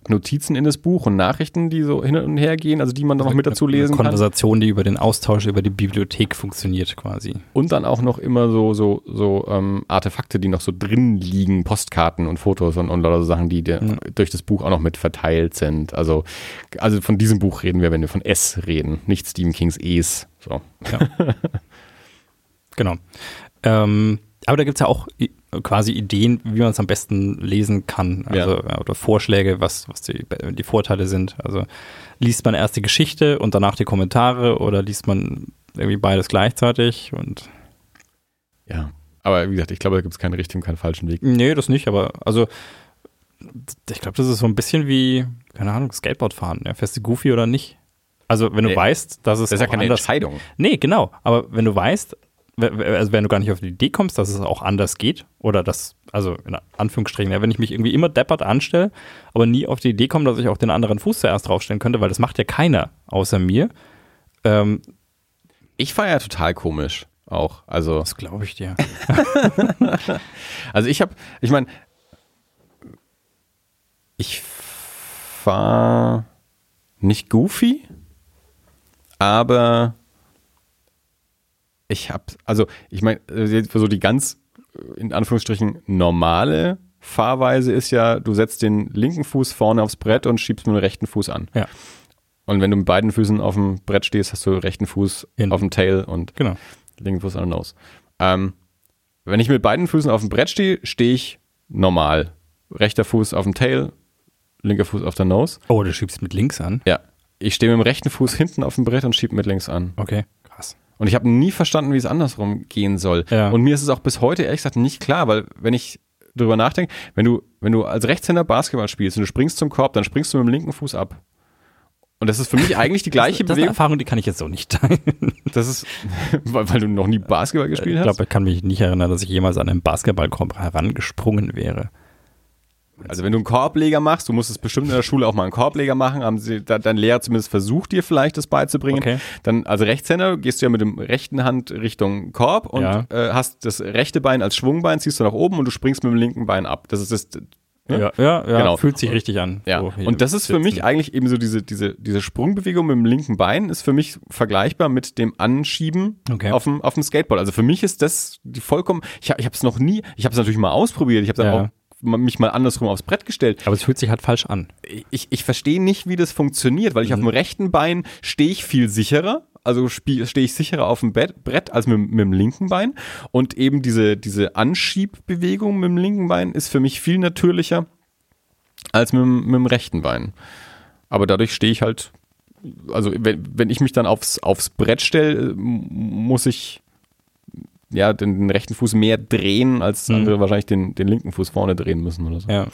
Notizen in das Buch und Nachrichten, die so hin und her gehen, also die man dann noch mit dazu lesen kann. Konversation, die über den Austausch über die Bibliothek funktioniert quasi. Und dann auch noch immer so so so ähm, Artefakte, die noch so drin liegen, Postkarten und Fotos und, und lauter Sachen, die mhm. durch das Buch auch noch mit verteilt sind. Also also von diesem Buch reden wir, wenn wir von S reden, nicht Stephen Kings Es. So. Ja. genau. Ähm, aber da gibt es ja auch quasi Ideen, wie man es am besten lesen kann. Also, ja. Oder Vorschläge, was, was die, die Vorteile sind. Also liest man erst die Geschichte und danach die Kommentare oder liest man irgendwie beides gleichzeitig und ja. Aber wie gesagt, ich glaube, da gibt es keinen richtigen, keinen falschen Weg. Nee, das nicht, aber also ich glaube, das ist so ein bisschen wie, keine Ahnung, Skateboard fahren. Ja, fährst du Goofy oder nicht? Also, wenn du nee, weißt, dass es. Das ist ja keine anders, Entscheidung. Nee, genau. Aber wenn du weißt, also wenn du gar nicht auf die Idee kommst, dass es auch anders geht, oder das, also in Anführungsstrichen, ja, wenn ich mich irgendwie immer deppert anstelle, aber nie auf die Idee komme, dass ich auch den anderen Fuß zuerst draufstellen könnte, weil das macht ja keiner außer mir. Ähm, ich fahre ja total komisch auch. Also, das glaube ich dir. also ich habe, ich meine, ich fahre nicht goofy, aber ich habe, also ich meine, äh, so die ganz äh, in Anführungsstrichen normale Fahrweise ist ja, du setzt den linken Fuß vorne aufs Brett und schiebst mit dem rechten Fuß an. Ja. Und wenn du mit beiden Füßen auf dem Brett stehst, hast du rechten Fuß in. auf dem Tail und genau. linken Fuß an der Nose. Ähm, wenn ich mit beiden Füßen auf dem Brett stehe, stehe ich normal. Rechter Fuß auf dem Tail, linker Fuß auf der Nose. Oh, du schiebst mit links an? Ja. Ich stehe mit dem rechten Fuß hinten auf dem Brett und schiebe mit links an. Okay. Und ich habe nie verstanden, wie es andersrum gehen soll. Ja. Und mir ist es auch bis heute ehrlich gesagt nicht klar, weil wenn ich drüber nachdenke, wenn du, wenn du als Rechtshänder Basketball spielst und du springst zum Korb, dann springst du mit dem linken Fuß ab. Und das ist für mich eigentlich die gleiche das, das ist eine Bewegung. Erfahrung, die kann ich jetzt so nicht teilen. Das ist, weil, weil du noch nie Basketball gespielt Ich hast. glaube, ich kann mich nicht erinnern, dass ich jemals an einen Basketballkorb herangesprungen wäre. Also wenn du einen Korbleger machst, du musst es bestimmt in der Schule auch mal einen Korbleger machen, haben sie, da, dein Lehrer zumindest versucht dir vielleicht das beizubringen. Okay. Dann als Rechtshänder gehst du ja mit dem rechten Hand Richtung Korb und Ja. äh, hast das rechte Bein als Schwungbein, ziehst du nach oben und du springst mit dem linken Bein ab. Das ist das. ne? Ja, ja, ja Genau. fühlt sich richtig an. Ja, So und das ist für mich sitzen. eigentlich eben so diese, diese, diese Sprungbewegung mit dem linken Bein ist für mich vergleichbar mit dem Anschieben Okay. auf, dem, auf dem Skateboard. Also für mich ist das die vollkommen, ich, ich habe es noch nie, ich habe es natürlich mal ausprobiert, ich habe dann Ja. auch mich mal andersrum aufs Brett gestellt. Aber es fühlt sich halt falsch an. Ich, ich verstehe nicht, wie das funktioniert, weil ich auf Mhm. dem rechten Bein stehe ich viel sicherer. Also stehe ich sicherer auf dem Bett, Brett als mit, mit dem linken Bein. Und eben diese, diese Anschiebbewegung mit dem linken Bein ist für mich viel natürlicher als mit, dem- mit dem rechten Bein. Aber dadurch stehe ich halt, also wenn, wenn ich mich dann aufs, aufs Brett stelle, äh, muss ich ja den, den rechten Fuß mehr drehen, als Mhm. andere wahrscheinlich den, den linken Fuß vorne drehen müssen oder so. Ja.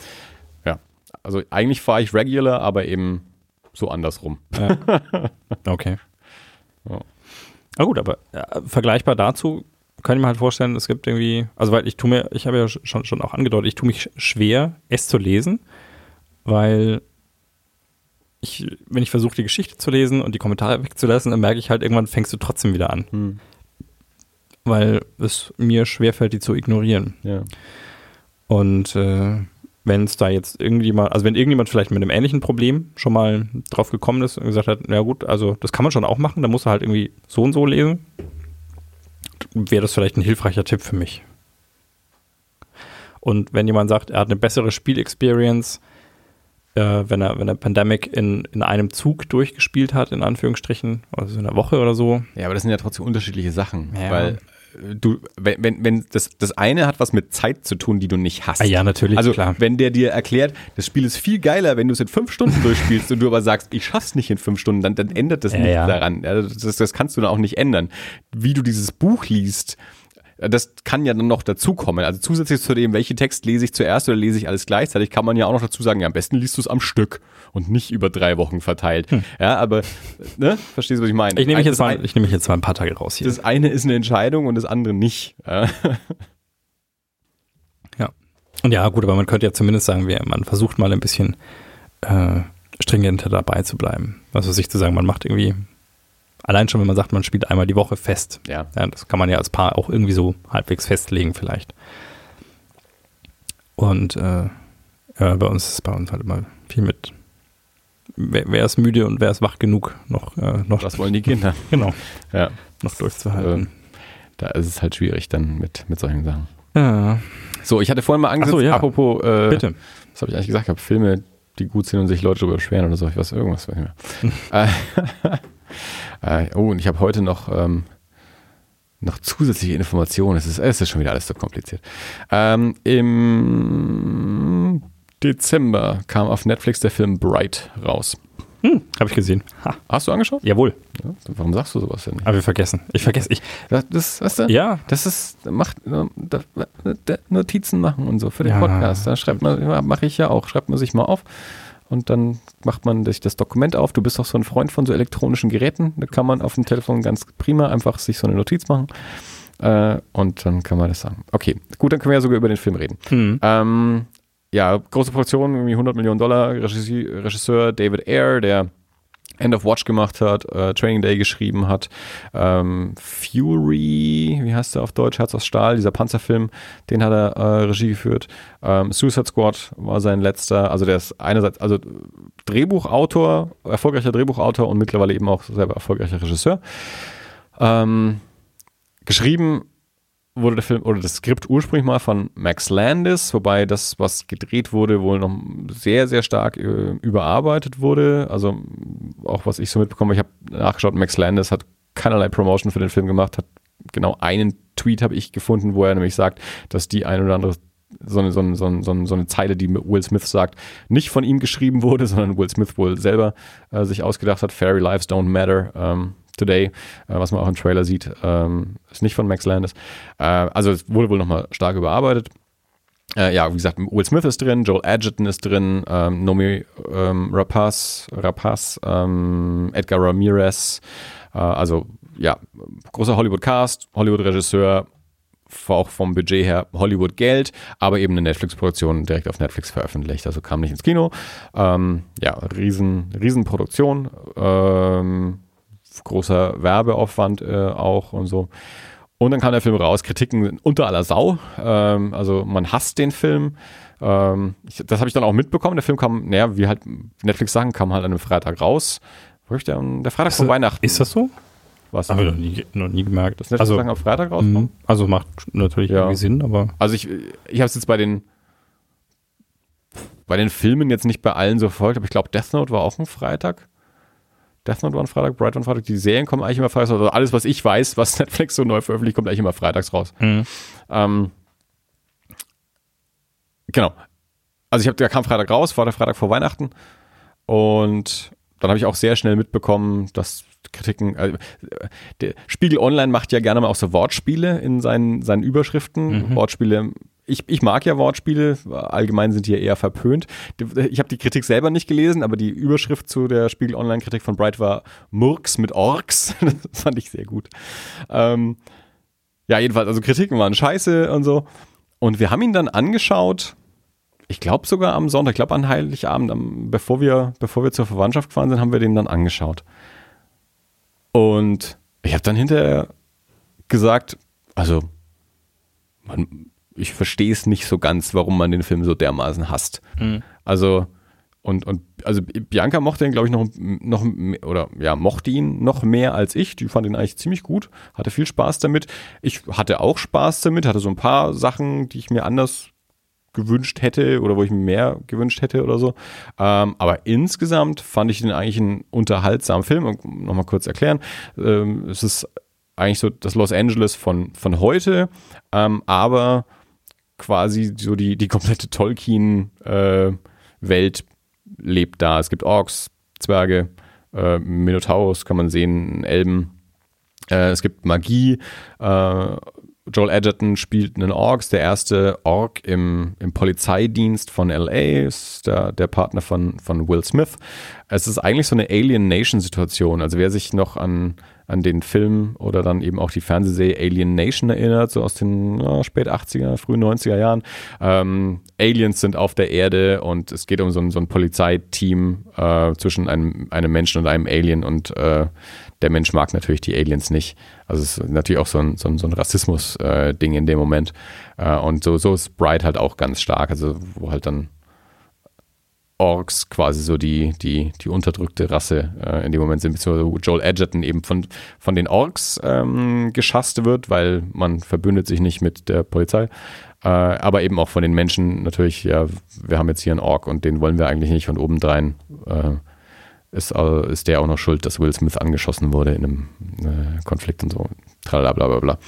Ja. Also eigentlich fahre ich regular, aber eben so andersrum. Okay. Ja. Na gut, aber äh, vergleichbar dazu kann ich mir halt vorstellen, es gibt irgendwie, also weil ich tue mir, ich habe ja schon, schon auch angedeutet, ich tue mich schwer, es zu lesen, weil ich, wenn ich versuche, die Geschichte zu lesen und die Kommentare wegzulassen, dann merke ich halt, irgendwann fängst du trotzdem wieder an, Hm. Weil es mir schwerfällt, die zu ignorieren. Ja. Und äh, wenn es da jetzt irgendjemand, also wenn irgendjemand vielleicht mit einem ähnlichen Problem schon mal drauf gekommen ist und gesagt hat, na gut, also das kann man schon auch machen, dann muss er halt irgendwie so und so lesen, wäre das vielleicht ein hilfreicher Tipp für mich. Und wenn jemand sagt, er hat eine bessere Spielexperience, äh, wenn er, wenn er Pandemic in, in einem Zug durchgespielt hat, in Anführungsstrichen, also in einer Woche oder so, ja, aber das sind ja trotzdem unterschiedliche Sachen. Ja. Weil du, wenn, wenn, wenn das, das eine hat was mit Zeit zu tun, die du nicht hast. Ah ja, natürlich, Also klar. wenn der dir erklärt, das Spiel ist viel geiler, wenn du es in fünf Stunden durchspielst und du aber sagst, ich schaff's nicht in fünf Stunden, dann, dann ändert das Ja, nichts ja. daran. Das, das kannst du dann auch nicht ändern. Wie du dieses Buch liest, das kann ja dann noch dazukommen. Also zusätzlich zu dem, welchen Text lese ich zuerst oder lese ich alles gleichzeitig, kann man ja auch noch dazu sagen, ja, am besten liest du es am Stück und nicht über drei Wochen verteilt. Ja, aber, ne, verstehst du, was ich meine? ich nehme mich, Das jetzt mal, ein- ich nehme mich jetzt mal ein paar Tage raus hier. das eine ist eine Entscheidung und das andere nicht. Ja. Und ja, gut, aber man könnte ja zumindest sagen, man versucht mal ein bisschen äh, stringenter dabei zu bleiben. Also sich zu sagen, man macht irgendwie, allein schon, wenn man sagt, man spielt einmal die Woche fest. Ja. Ja, das kann man ja als Paar auch irgendwie so halbwegs festlegen vielleicht. Und äh, ja, bei uns ist bei uns halt immer viel mit wer, wer ist müde und wer ist wach genug, noch, äh, noch Was wollen die Kinder? genau, Ja. noch durchzuhalten. Da ist es halt schwierig dann mit, mit solchen Sachen. ja, So, ich hatte vorhin mal angesetzt, so, ja. apropos, äh, bitte. was habe ich eigentlich gesagt? Ich habe Filme, die gut sind und sich Leute darüber beschweren oder so. Ich weiß irgendwas, weiß nicht mehr. äh, äh, oh, und ich habe heute noch, ähm, noch zusätzliche Informationen. Es ist, es ist schon wieder alles so kompliziert. Ähm, Im Dezember kam auf Netflix der Film Bright raus. Hm, Habe ich gesehen. Ha, Hast du angeschaut? jawohl. Ja, warum sagst du sowas denn nicht? Aber wir vergessen. Ich vergesse. Ich, Das, das, weißt du? ja, Das ist, macht, Notizen machen und so für den Ja, Podcast. Da schreibt man, mache ich ja auch, schreibt man sich mal auf und dann macht man sich das Dokument auf. Du bist doch so ein Freund von so elektronischen Geräten. Da kann man auf dem Telefon ganz prima einfach sich so eine Notiz machen äh, und dann kann man das sagen. Okay, gut, dann können wir ja sogar über den Film reden. hm. Ähm, ja, große Produktion, irgendwie 100 Millionen Dollar. Regisseur David Ayer, der End of Watch gemacht hat, äh, Training Day geschrieben hat, ähm, Fury, wie heißt der auf Deutsch, Herz aus Stahl, dieser Panzerfilm, den hat er äh, Regie geführt. Ähm, Suicide Squad war sein letzter, also der ist einerseits, also Drehbuchautor, erfolgreicher Drehbuchautor und mittlerweile eben auch selber erfolgreicher Regisseur. Ähm, geschrieben wurde der Film oder das Skript ursprünglich mal von Max Landis, wobei das, was gedreht wurde, wohl noch sehr, sehr stark äh, überarbeitet wurde. Also auch was ich so mitbekomme, ich habe nachgeschaut, Max Landis hat keinerlei Promotion für den Film gemacht, hat genau einen Tweet habe ich gefunden, wo er nämlich sagt, dass die ein oder andere so eine, so, eine, so, eine, so eine Zeile, die Will Smith sagt, nicht von ihm geschrieben wurde, sondern Will Smith wohl selber äh, sich ausgedacht hat. Fairy Lives Don't Matter ähm, Today, äh, was man auch im Trailer sieht, ähm, ist nicht von Max Landis. Äh, also es wurde wohl nochmal stark überarbeitet. Äh, ja, wie gesagt, Will Smith ist drin, Joel Edgerton ist drin, ähm, Nomi ähm, Rapaz, Rapaz ähm, Edgar Ramirez, äh, also ja, großer Hollywood-Cast, Hollywood-Regisseur, auch vom Budget her Hollywood Geld, aber eben eine Netflix-Produktion direkt auf Netflix veröffentlicht. Also kam nicht ins Kino. Ähm, ja, riesen, riesen Produktion, ähm, großer Werbeaufwand äh, auch und so. Und dann kam der Film raus, Kritiken unter aller Sau. Ähm, also man hasst den Film. Ähm, ich, das habe ich dann auch mitbekommen. Der Film kam, naja, wie halt Netflix-Sachen, kam halt an einem Freitag raus. Der, der Freitag vor Weihnachten. Ist das so? Was? Habe ich noch nie, noch nie gemerkt. Dass Netflix also, auf Freitag rauskommen? Mhm. Also macht natürlich Ja. irgendwie Sinn, aber Also ich, ich habe es jetzt bei den bei den Filmen jetzt nicht bei allen so verfolgt, aber ich glaube Death Note war auch ein Freitag. Death Note war Freitag, Bright war Freitag. Die Serien kommen eigentlich immer freitags raus. Also alles, was ich weiß, was Netflix so neu veröffentlicht, kommt eigentlich immer freitags raus. Mhm. Ähm, genau. Also ich habe, der kam Freitag raus, war der Freitag vor Weihnachten. Und dann habe ich auch sehr schnell mitbekommen, dass Kritiken, der Spiegel Online macht ja gerne mal auch so Wortspiele in seinen, seinen Überschriften. Wortspiele, ich, ich mag ja Wortspiele, allgemein sind die ja eher verpönt. Ich habe die Kritik selber nicht gelesen, aber die Überschrift zu der Spiegel Online-Kritik von Bright war Murks mit Orks. Das fand ich sehr gut. Ähm, ja, jedenfalls, also Kritiken waren scheiße und so. Und wir haben ihn dann angeschaut, ich glaube sogar am Sonntag, ich glaube an Heiligabend, am, bevor, wir, bevor wir zur Verwandtschaft gefahren sind, haben wir den dann angeschaut. Und ich habe dann hinterher gesagt, also man, ich verstehe es nicht so ganz, warum man den Film so dermaßen hasst. Also und, und also Bianca mochte ihn, glaube ich, noch, noch oder ja, mochte ihn noch mehr als ich. Die fand ihn eigentlich ziemlich gut, hatte viel Spaß damit. Ich hatte auch Spaß damit, hatte so ein paar Sachen, die ich mir anders gewünscht hätte oder wo ich mir mehr gewünscht hätte oder so. Ähm, aber insgesamt fand ich den eigentlich einen unterhaltsamen Film. Und nochmal kurz erklären, ähm, es ist eigentlich so das Los Angeles von, von heute, ähm, aber quasi so die, die komplette Tolkien-Welt lebt da. Es gibt Orks, Zwerge, äh, Minotauros kann man sehen, Elben. Äh, es gibt Magie. Äh, Joel Edgerton spielt einen Orks, der erste Ork im, im Polizeidienst von LA, ist der, der Partner von, von Will Smith. Es ist eigentlich so eine Alien Nation Situation. Also wer sich noch an, an den Film oder dann eben auch die Fernsehserie Alien Nation erinnert, so aus den ja, spät 80er, frühen 90er Jahren. Ähm, Aliens sind auf der Erde und es geht um so ein, so ein Polizeiteam äh, zwischen einem, einem Menschen und einem Alien und äh, der Mensch mag natürlich die Aliens nicht. Also es ist natürlich auch so ein, so ein, so ein Rassismus-Ding in dem Moment. Äh, und so, so ist Bright halt auch ganz stark, also wo halt dann Orks quasi so die, die, die unterdrückte Rasse äh, in dem Moment sind, beziehungsweise Joel Edgerton eben von, von den Orks ähm, geschasst wird, weil man verbündet sich nicht mit der Polizei. Äh, aber eben auch von den Menschen natürlich, ja, wir haben jetzt hier einen Ork und den wollen wir eigentlich nicht und obendrein äh, ist, äh, ist der auch noch schuld, dass Will Smith angeschossen wurde in einem äh, Konflikt und so. Tralala, bla, bla, bla.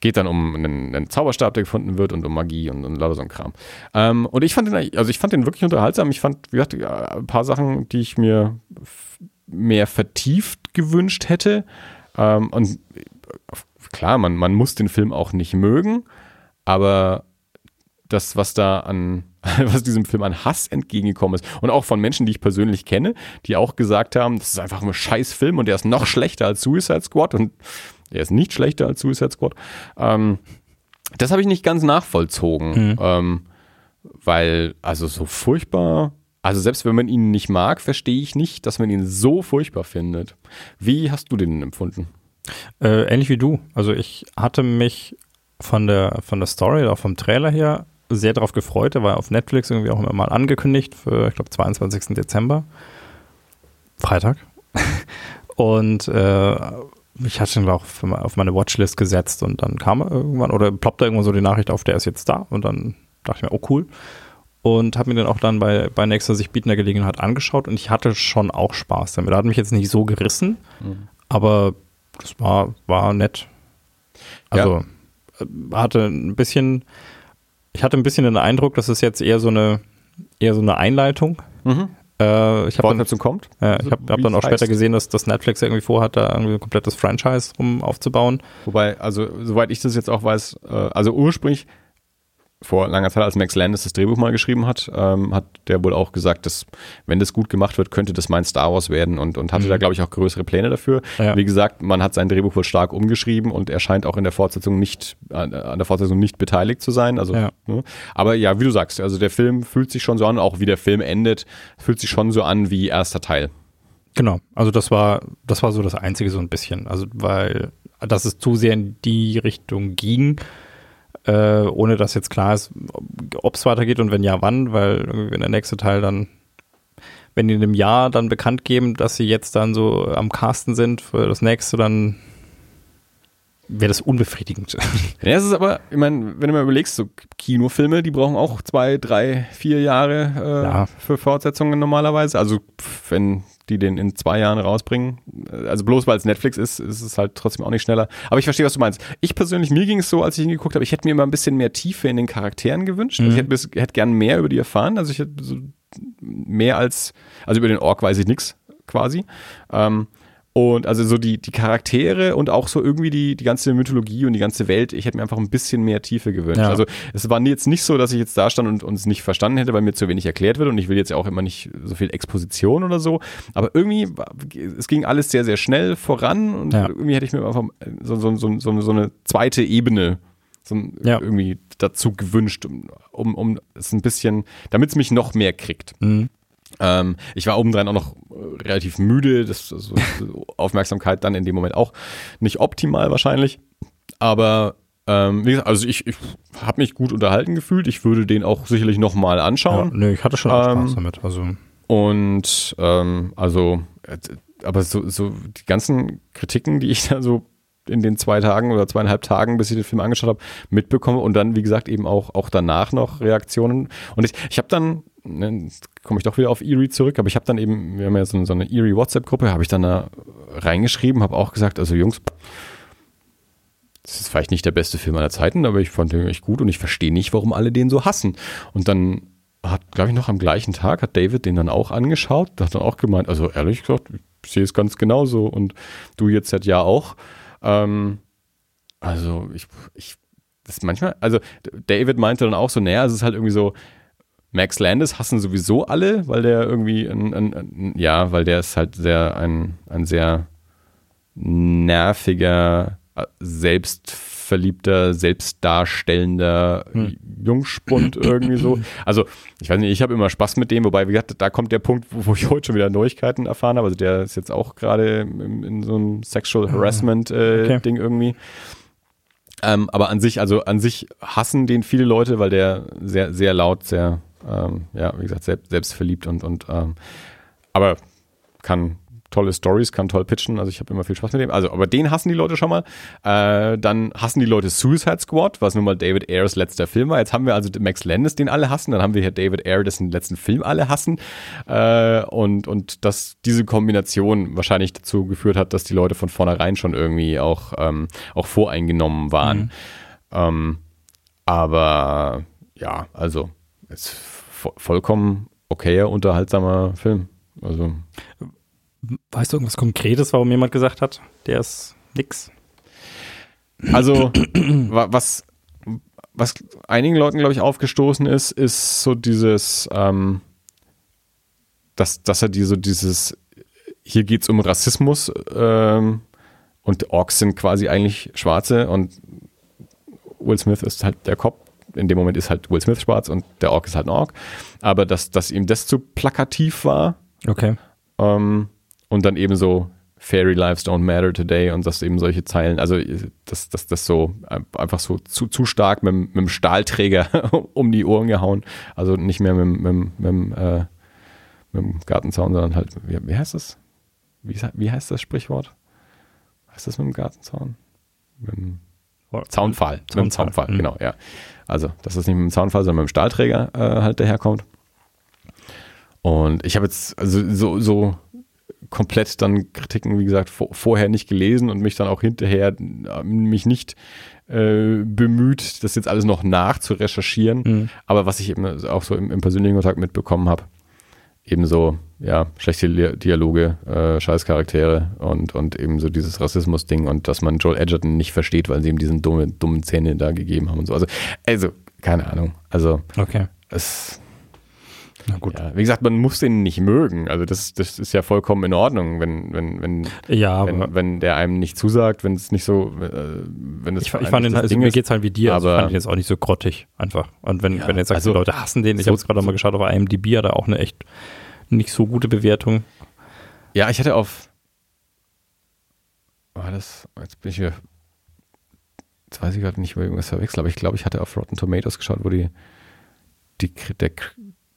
Geht dann um einen, einen Zauberstab, der gefunden wird und um Magie und, und lauter so ein Kram. Ähm, und ich fand den, also ich fand den wirklich unterhaltsam. Ich fand, wie gesagt, ein paar Sachen, die ich mir mehr vertieft gewünscht hätte. Ähm, und äh, klar, man, man muss den Film auch nicht mögen, aber das, was da an, was diesem Film an Hass entgegengekommen ist. Und auch von Menschen, die ich persönlich kenne, die auch gesagt haben, das ist einfach ein scheiß Film und der ist noch schlechter als Suicide Squad und er ist nicht schlechter als Suicide Squad. Ähm, das habe ich nicht ganz nachvollzogen, ähm, weil, also so furchtbar, also selbst wenn man ihn nicht mag, verstehe ich nicht, dass man ihn so furchtbar findet. Wie hast du den empfunden? Äh, ähnlich wie du. Also ich hatte mich von der, von der Story, auch vom Trailer her, sehr darauf gefreut. Der war auf Netflix irgendwie auch immer mal angekündigt für, ich glaube, 22. Dezember. Freitag. Und äh, ich hatte ihn auch auf meine Watchlist gesetzt und dann kam er irgendwann oder ploppte irgendwann so die Nachricht auf, der ist jetzt da. Und dann dachte ich mir, oh cool. Und habe mir den auch dann bei, bei nächster sich bietender Gelegenheit angeschaut und ich hatte schon auch Spaß damit. Er hat mich jetzt nicht so gerissen, aber das war, war nett. Also äh, hatte ein bisschen, ich hatte ein bisschen den Eindruck, das ist jetzt eher so eine, eher so eine Einleitung. Äh, ich habe dann, Fortsetzung kommt? äh, ich hab, hab dann auch es später heißt. gesehen, dass, dass Netflix irgendwie vorhat, da irgendwie ein komplettes Franchise rum aufzubauen. Wobei, also soweit ich das jetzt auch weiß, äh, also ursprünglich vor langer Zeit, als Max Landis das Drehbuch mal geschrieben hat, ähm, hat der wohl auch gesagt, dass wenn das gut gemacht wird, könnte das mein Star Wars werden und, und hatte mhm. da, glaube ich, auch größere Pläne dafür. Ja. Wie gesagt, man hat sein Drehbuch wohl stark umgeschrieben und er scheint auch in der Fortsetzung nicht, an, an der Fortsetzung nicht beteiligt zu sein. Also, ja. Ne? Aber ja, wie du sagst, also der Film fühlt sich schon so an, auch wie der Film endet, fühlt sich schon so an wie erster Teil. Genau, also das war, das war so das Einzige so ein bisschen. Also weil, dass es zu sehr in die Richtung ging, äh, ohne dass jetzt klar ist, ob es weitergeht und wenn ja, wann, weil wenn der nächste Teil dann, wenn die in einem Jahr dann bekannt geben, dass sie jetzt dann so am Casten sind für das nächste, dann wäre das unbefriedigend. Ja, es ist aber, ich meine, wenn du mal überlegst, so Kinofilme, die brauchen auch zwei, drei, vier Jahre äh, ja. für Fortsetzungen normalerweise. Also wenn die den in zwei Jahren rausbringen. Also bloß weil es Netflix ist, ist es halt trotzdem auch nicht schneller. Aber ich verstehe, was du meinst. Ich persönlich, mir ging es so, als ich hingeguckt habe, ich hätte mir immer ein bisschen mehr Tiefe in den Charakteren gewünscht. Mhm. Also ich mhm. hätte, hätte gern mehr über die erfahren. Also ich hätte so mehr als, also über den Ork weiß ich nichts quasi. Ähm, und also so die, die Charaktere und auch so irgendwie die, die ganze Mythologie und die ganze Welt, ich hätte mir einfach ein bisschen mehr Tiefe gewünscht. Ja. Also es war jetzt nicht so, dass ich jetzt da stand und uns nicht verstanden hätte, weil mir zu wenig erklärt wird und ich will jetzt ja auch immer nicht so viel Exposition oder so. Aber irgendwie, es ging alles sehr, sehr schnell voran und ja. irgendwie hätte ich mir einfach so, so, so, so, so eine zweite Ebene so ja. irgendwie dazu gewünscht, um, um es ein bisschen, damit es mich noch mehr kriegt. Mhm. Ähm, ich war obendrein auch noch äh, relativ müde, das, so, Aufmerksamkeit dann in dem Moment auch nicht optimal wahrscheinlich. Aber ähm, wie gesagt, also ich, ich habe mich gut unterhalten gefühlt. Ich würde den auch sicherlich nochmal anschauen. Ja, nee, ich hatte schon ähm, Spaß damit. Also. Und ähm, also, äh, aber so, so die ganzen Kritiken, die ich da so in den zwei Tagen oder zweieinhalb Tagen, bis ich den Film angeschaut habe, mitbekomme und dann, wie gesagt, eben auch, auch danach noch Reaktionen. Und ich, ich habe dann, ne, komme ich doch wieder auf Erie zurück, aber ich habe dann eben, wir haben ja so, so eine Erie WhatsApp-Gruppe, habe ich dann da reingeschrieben, habe auch gesagt, also Jungs, das ist vielleicht nicht der beste Film aller Zeiten, aber ich fand den echt gut und ich verstehe nicht, warum alle den so hassen. Und dann hat, glaube ich, noch am gleichen Tag hat David den dann auch angeschaut, hat dann auch gemeint, also ehrlich gesagt, ich sehe es ganz genauso und du jetzt ja auch. Ähm, also ich, ich, das manchmal, also David meinte dann auch so, naja, es ist halt irgendwie so, Max Landis hassen sowieso alle, weil der irgendwie, ein, ein, ein, ja, weil der ist halt sehr, ein, ein sehr nerviger, selbstverliebter, selbstdarstellender hm. Jungspund irgendwie so. Also, ich weiß nicht, ich habe immer Spaß mit dem, wobei, wie gesagt, da kommt der Punkt, wo, ich heute schon wieder Neuigkeiten erfahren habe. Also, der ist jetzt auch gerade in, in, so einem Sexual ah, Harassment äh, okay. Irgendwie. Ähm, aber an sich, also an sich hassen den viele Leute, weil der sehr, sehr laut, sehr ähm, ja, wie gesagt, selbst, selbstverliebt und, und ähm, aber kann tolle Stories, kann toll pitchen. Also ich habe immer viel Spaß mit dem. Also, aber den hassen die Leute schon mal. Äh, dann hassen die Leute Suicide Squad, was nun mal David Ayers letzter Film war. Jetzt haben wir also Max Landis, den alle hassen. Dann haben wir hier David Ayer, dessen letzten Film alle hassen. Äh, und, und dass diese Kombination wahrscheinlich dazu geführt hat, dass die Leute von vornherein schon irgendwie auch, ähm, auch voreingenommen waren. Mhm. Ähm, aber ja, also ist vollkommen okayer, unterhaltsamer Film. Also. Weißt du irgendwas Konkretes, warum jemand gesagt hat, der ist nix? Also, was, was einigen Leuten, glaube ich, aufgestoßen ist, ist so dieses, ähm, dass, dass er die, so dieses, hier geht es um Rassismus ähm, und Orks sind quasi eigentlich Schwarze und Will Smith ist halt der Kopf in dem Moment ist halt Will Smith schwarz und der Ork ist halt ein Ork. Aber dass, dass ihm das zu plakativ war. Okay. Ähm, und dann eben so Fairy Lives Don't Matter Today und das eben solche Zeilen, also dass das, das so einfach so zu, zu stark mit, mit dem Stahlträger um die Ohren gehauen. Also nicht mehr mit, mit, mit, äh, mit dem Gartenzaun, sondern halt, wie, wie heißt das? Wie, wie heißt das Sprichwort? Heißt das mit dem Gartenzaun? Mit dem Zaunpfahl. Mit dem Zaunpfahl, mhm. genau, ja. Also, dass das nicht mit dem Zaunfall, sondern mit dem Stahlträger äh, halt daherkommt. Und ich habe jetzt also so, so komplett dann Kritiken, wie gesagt, vor, vorher nicht gelesen und mich dann auch hinterher äh, mich nicht äh, bemüht, das jetzt alles noch nachzurecherchieren. Mhm. Aber was ich eben auch so im, im persönlichen Kontakt mitbekommen habe, eben so, ja, schlechte Dialoge, äh, Scheißcharaktere und, und eben so dieses Rassismus-Ding und dass man Joel Edgerton nicht versteht, weil sie ihm diesen dumme, dummen Zähne da gegeben haben und so. Also, also keine Ahnung. Also Okay. es, Na gut. ja, wie gesagt, man muss den nicht mögen. Also das, das ist ja vollkommen in Ordnung, wenn, wenn, wenn, Ja, aber wenn, wenn der einem nicht zusagt, wenn es nicht so, äh, wenn es ich, ich fand den, das also mir ist. geht's halt wie dir, also ich aber- fand den jetzt auch nicht so grottig einfach. Und wenn, Ja, wenn jetzt sagst, also die Leute hassen den, ich so- habe jetzt gerade mal geschaut, auf IMDb hat er auch eine echt nicht so gute Bewertung. Ja, ich hatte auf. War das. Jetzt bin ich hier. Jetzt weiß ich gerade nicht, ob ich irgendwas verwechsel, aber ich glaube, ich hatte auf Rotten Tomatoes geschaut, wo die, die der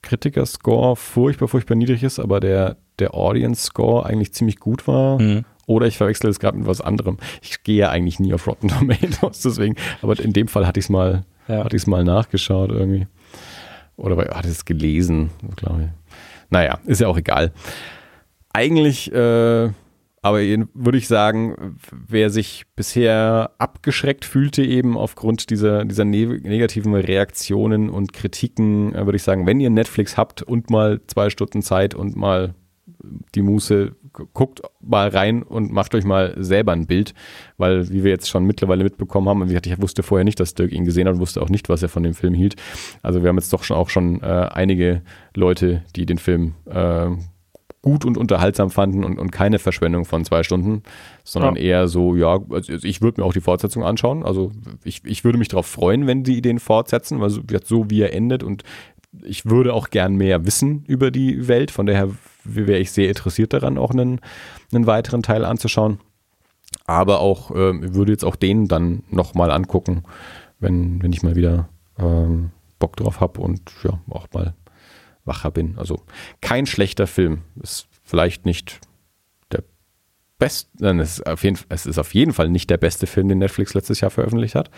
Kritiker-Score furchtbar, furchtbar niedrig ist, aber der, der Audience-Score eigentlich ziemlich gut war. Mhm. Oder ich verwechsel es gerade mit was anderem. Ich gehe ja eigentlich nie auf Rotten Tomatoes, deswegen, aber in dem Fall hatte ich es mal, Ja. hatte ich es mal nachgeschaut irgendwie. Oder hatte es gelesen, glaube ich. Naja, ist ja auch egal. Eigentlich, äh, aber würde ich sagen, wer sich bisher abgeschreckt fühlte, eben aufgrund dieser, dieser ne negativen Reaktionen und Kritiken, äh, würde ich sagen, wenn ihr Netflix habt und mal zwei Stunden Zeit und mal die Muße, guckt mal rein und macht euch mal selber ein Bild, weil, wie wir jetzt schon mittlerweile mitbekommen haben, und wie gesagt, ich wusste vorher nicht, dass Dirk ihn gesehen hat und wusste auch nicht, was er von dem Film hielt. Also wir haben jetzt doch schon auch schon äh, einige Leute, die den Film äh, gut und unterhaltsam fanden und, und keine Verschwendung von zwei Stunden, sondern Ja. eher so, ja, also ich würde mir auch die Fortsetzung anschauen. Also ich, ich würde mich darauf freuen, wenn die den fortsetzen, weil so, so wie er endet und ich würde auch gern mehr wissen über die Welt. Von daher wäre ich sehr interessiert daran, auch einen, einen weiteren Teil anzuschauen. Aber auch, ähm, würde jetzt auch den dann nochmal angucken, wenn, wenn ich mal wieder ähm, Bock drauf habe und ja, auch mal wacher bin. Also kein schlechter Film. Ist vielleicht nicht der beste, nein, es ist, auf jeden, es ist auf jeden Fall nicht der beste Film, den Netflix letztes Jahr veröffentlicht hat.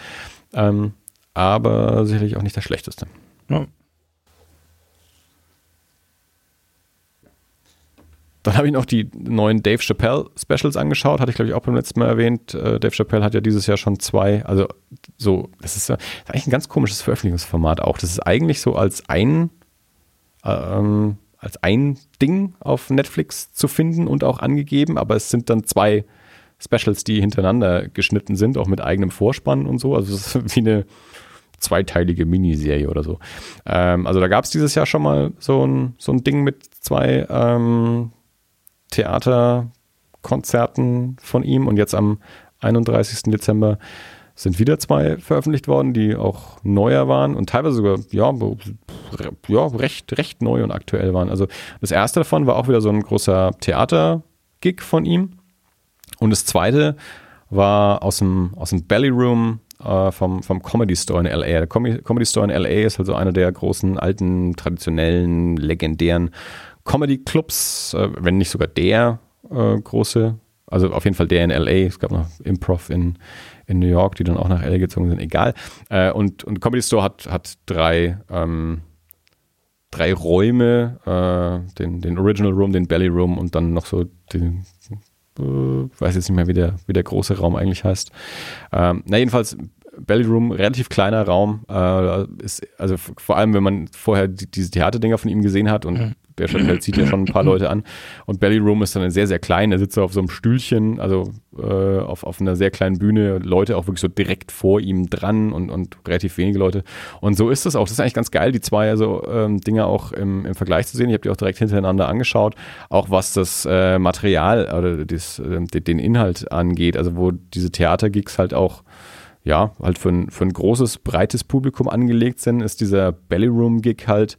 Ähm, aber sicherlich auch nicht der schlechteste. Ja. Dann habe ich noch die neuen Dave Chappelle Specials angeschaut, hatte ich glaube ich auch beim letzten Mal erwähnt. Äh, Dave Chappelle hat ja dieses Jahr schon zwei, also so, das ist, ja- das ist eigentlich ein ganz komisches Veröffentlichungsformat auch. Das ist eigentlich so als ein, ähm, als ein Ding auf Netflix zu finden und auch angegeben, aber es sind dann zwei Specials, die hintereinander geschnitten sind, auch mit eigenem Vorspann und so. Also es ist wie eine zweiteilige Miniserie oder so. Ähm, also da gab es dieses Jahr schon mal so ein, so ein Ding mit zwei ähm, Theaterkonzerten von ihm und jetzt am 31. Dezember sind wieder zwei veröffentlicht worden, die auch neuer waren und teilweise sogar ja, ja recht, recht neu und aktuell waren. Also das erste davon war auch wieder so ein großer Theater-Gig von ihm und das zweite war aus dem, aus dem Belly Room äh, vom, vom Comedy Store in LA. Der Com Comedy Store in LA ist also einer der großen, alten, traditionellen, legendären Comedy-Clubs, äh, wenn nicht sogar der äh, große, also auf jeden Fall der in LA. Es gab noch Improv in, in New York, die dann auch nach LA gezogen sind, egal. Äh, und, und Comedy Store hat, hat drei, ähm, drei Räume, äh, den, den Original Room, den Belly Room und dann noch so den, äh, weiß jetzt nicht mehr, wie der, wie der große Raum eigentlich heißt. Ähm, na, jedenfalls, Belly Room, relativ kleiner Raum. Äh, ist, also vor allem, wenn man vorher die, diese Theaterdinger von ihm gesehen hat und der Chappelle zieht ja schon ein paar Leute an. Und Belly Room ist dann sehr, sehr klein. Er sitzt auf so einem Stühlchen, also äh, auf, auf einer sehr kleinen Bühne, Leute auch wirklich so direkt vor ihm dran und, und relativ wenige Leute. Und so ist es auch. Das ist eigentlich ganz geil, die zwei also, ähm, Dinger auch im, im Vergleich zu sehen. Ich habe die auch direkt hintereinander angeschaut, auch was das äh, Material oder das, äh, den Inhalt angeht, also wo diese Theatergigs halt auch ja, halt für ein, für ein großes, breites Publikum angelegt sind, ist dieser Belly Room Gig halt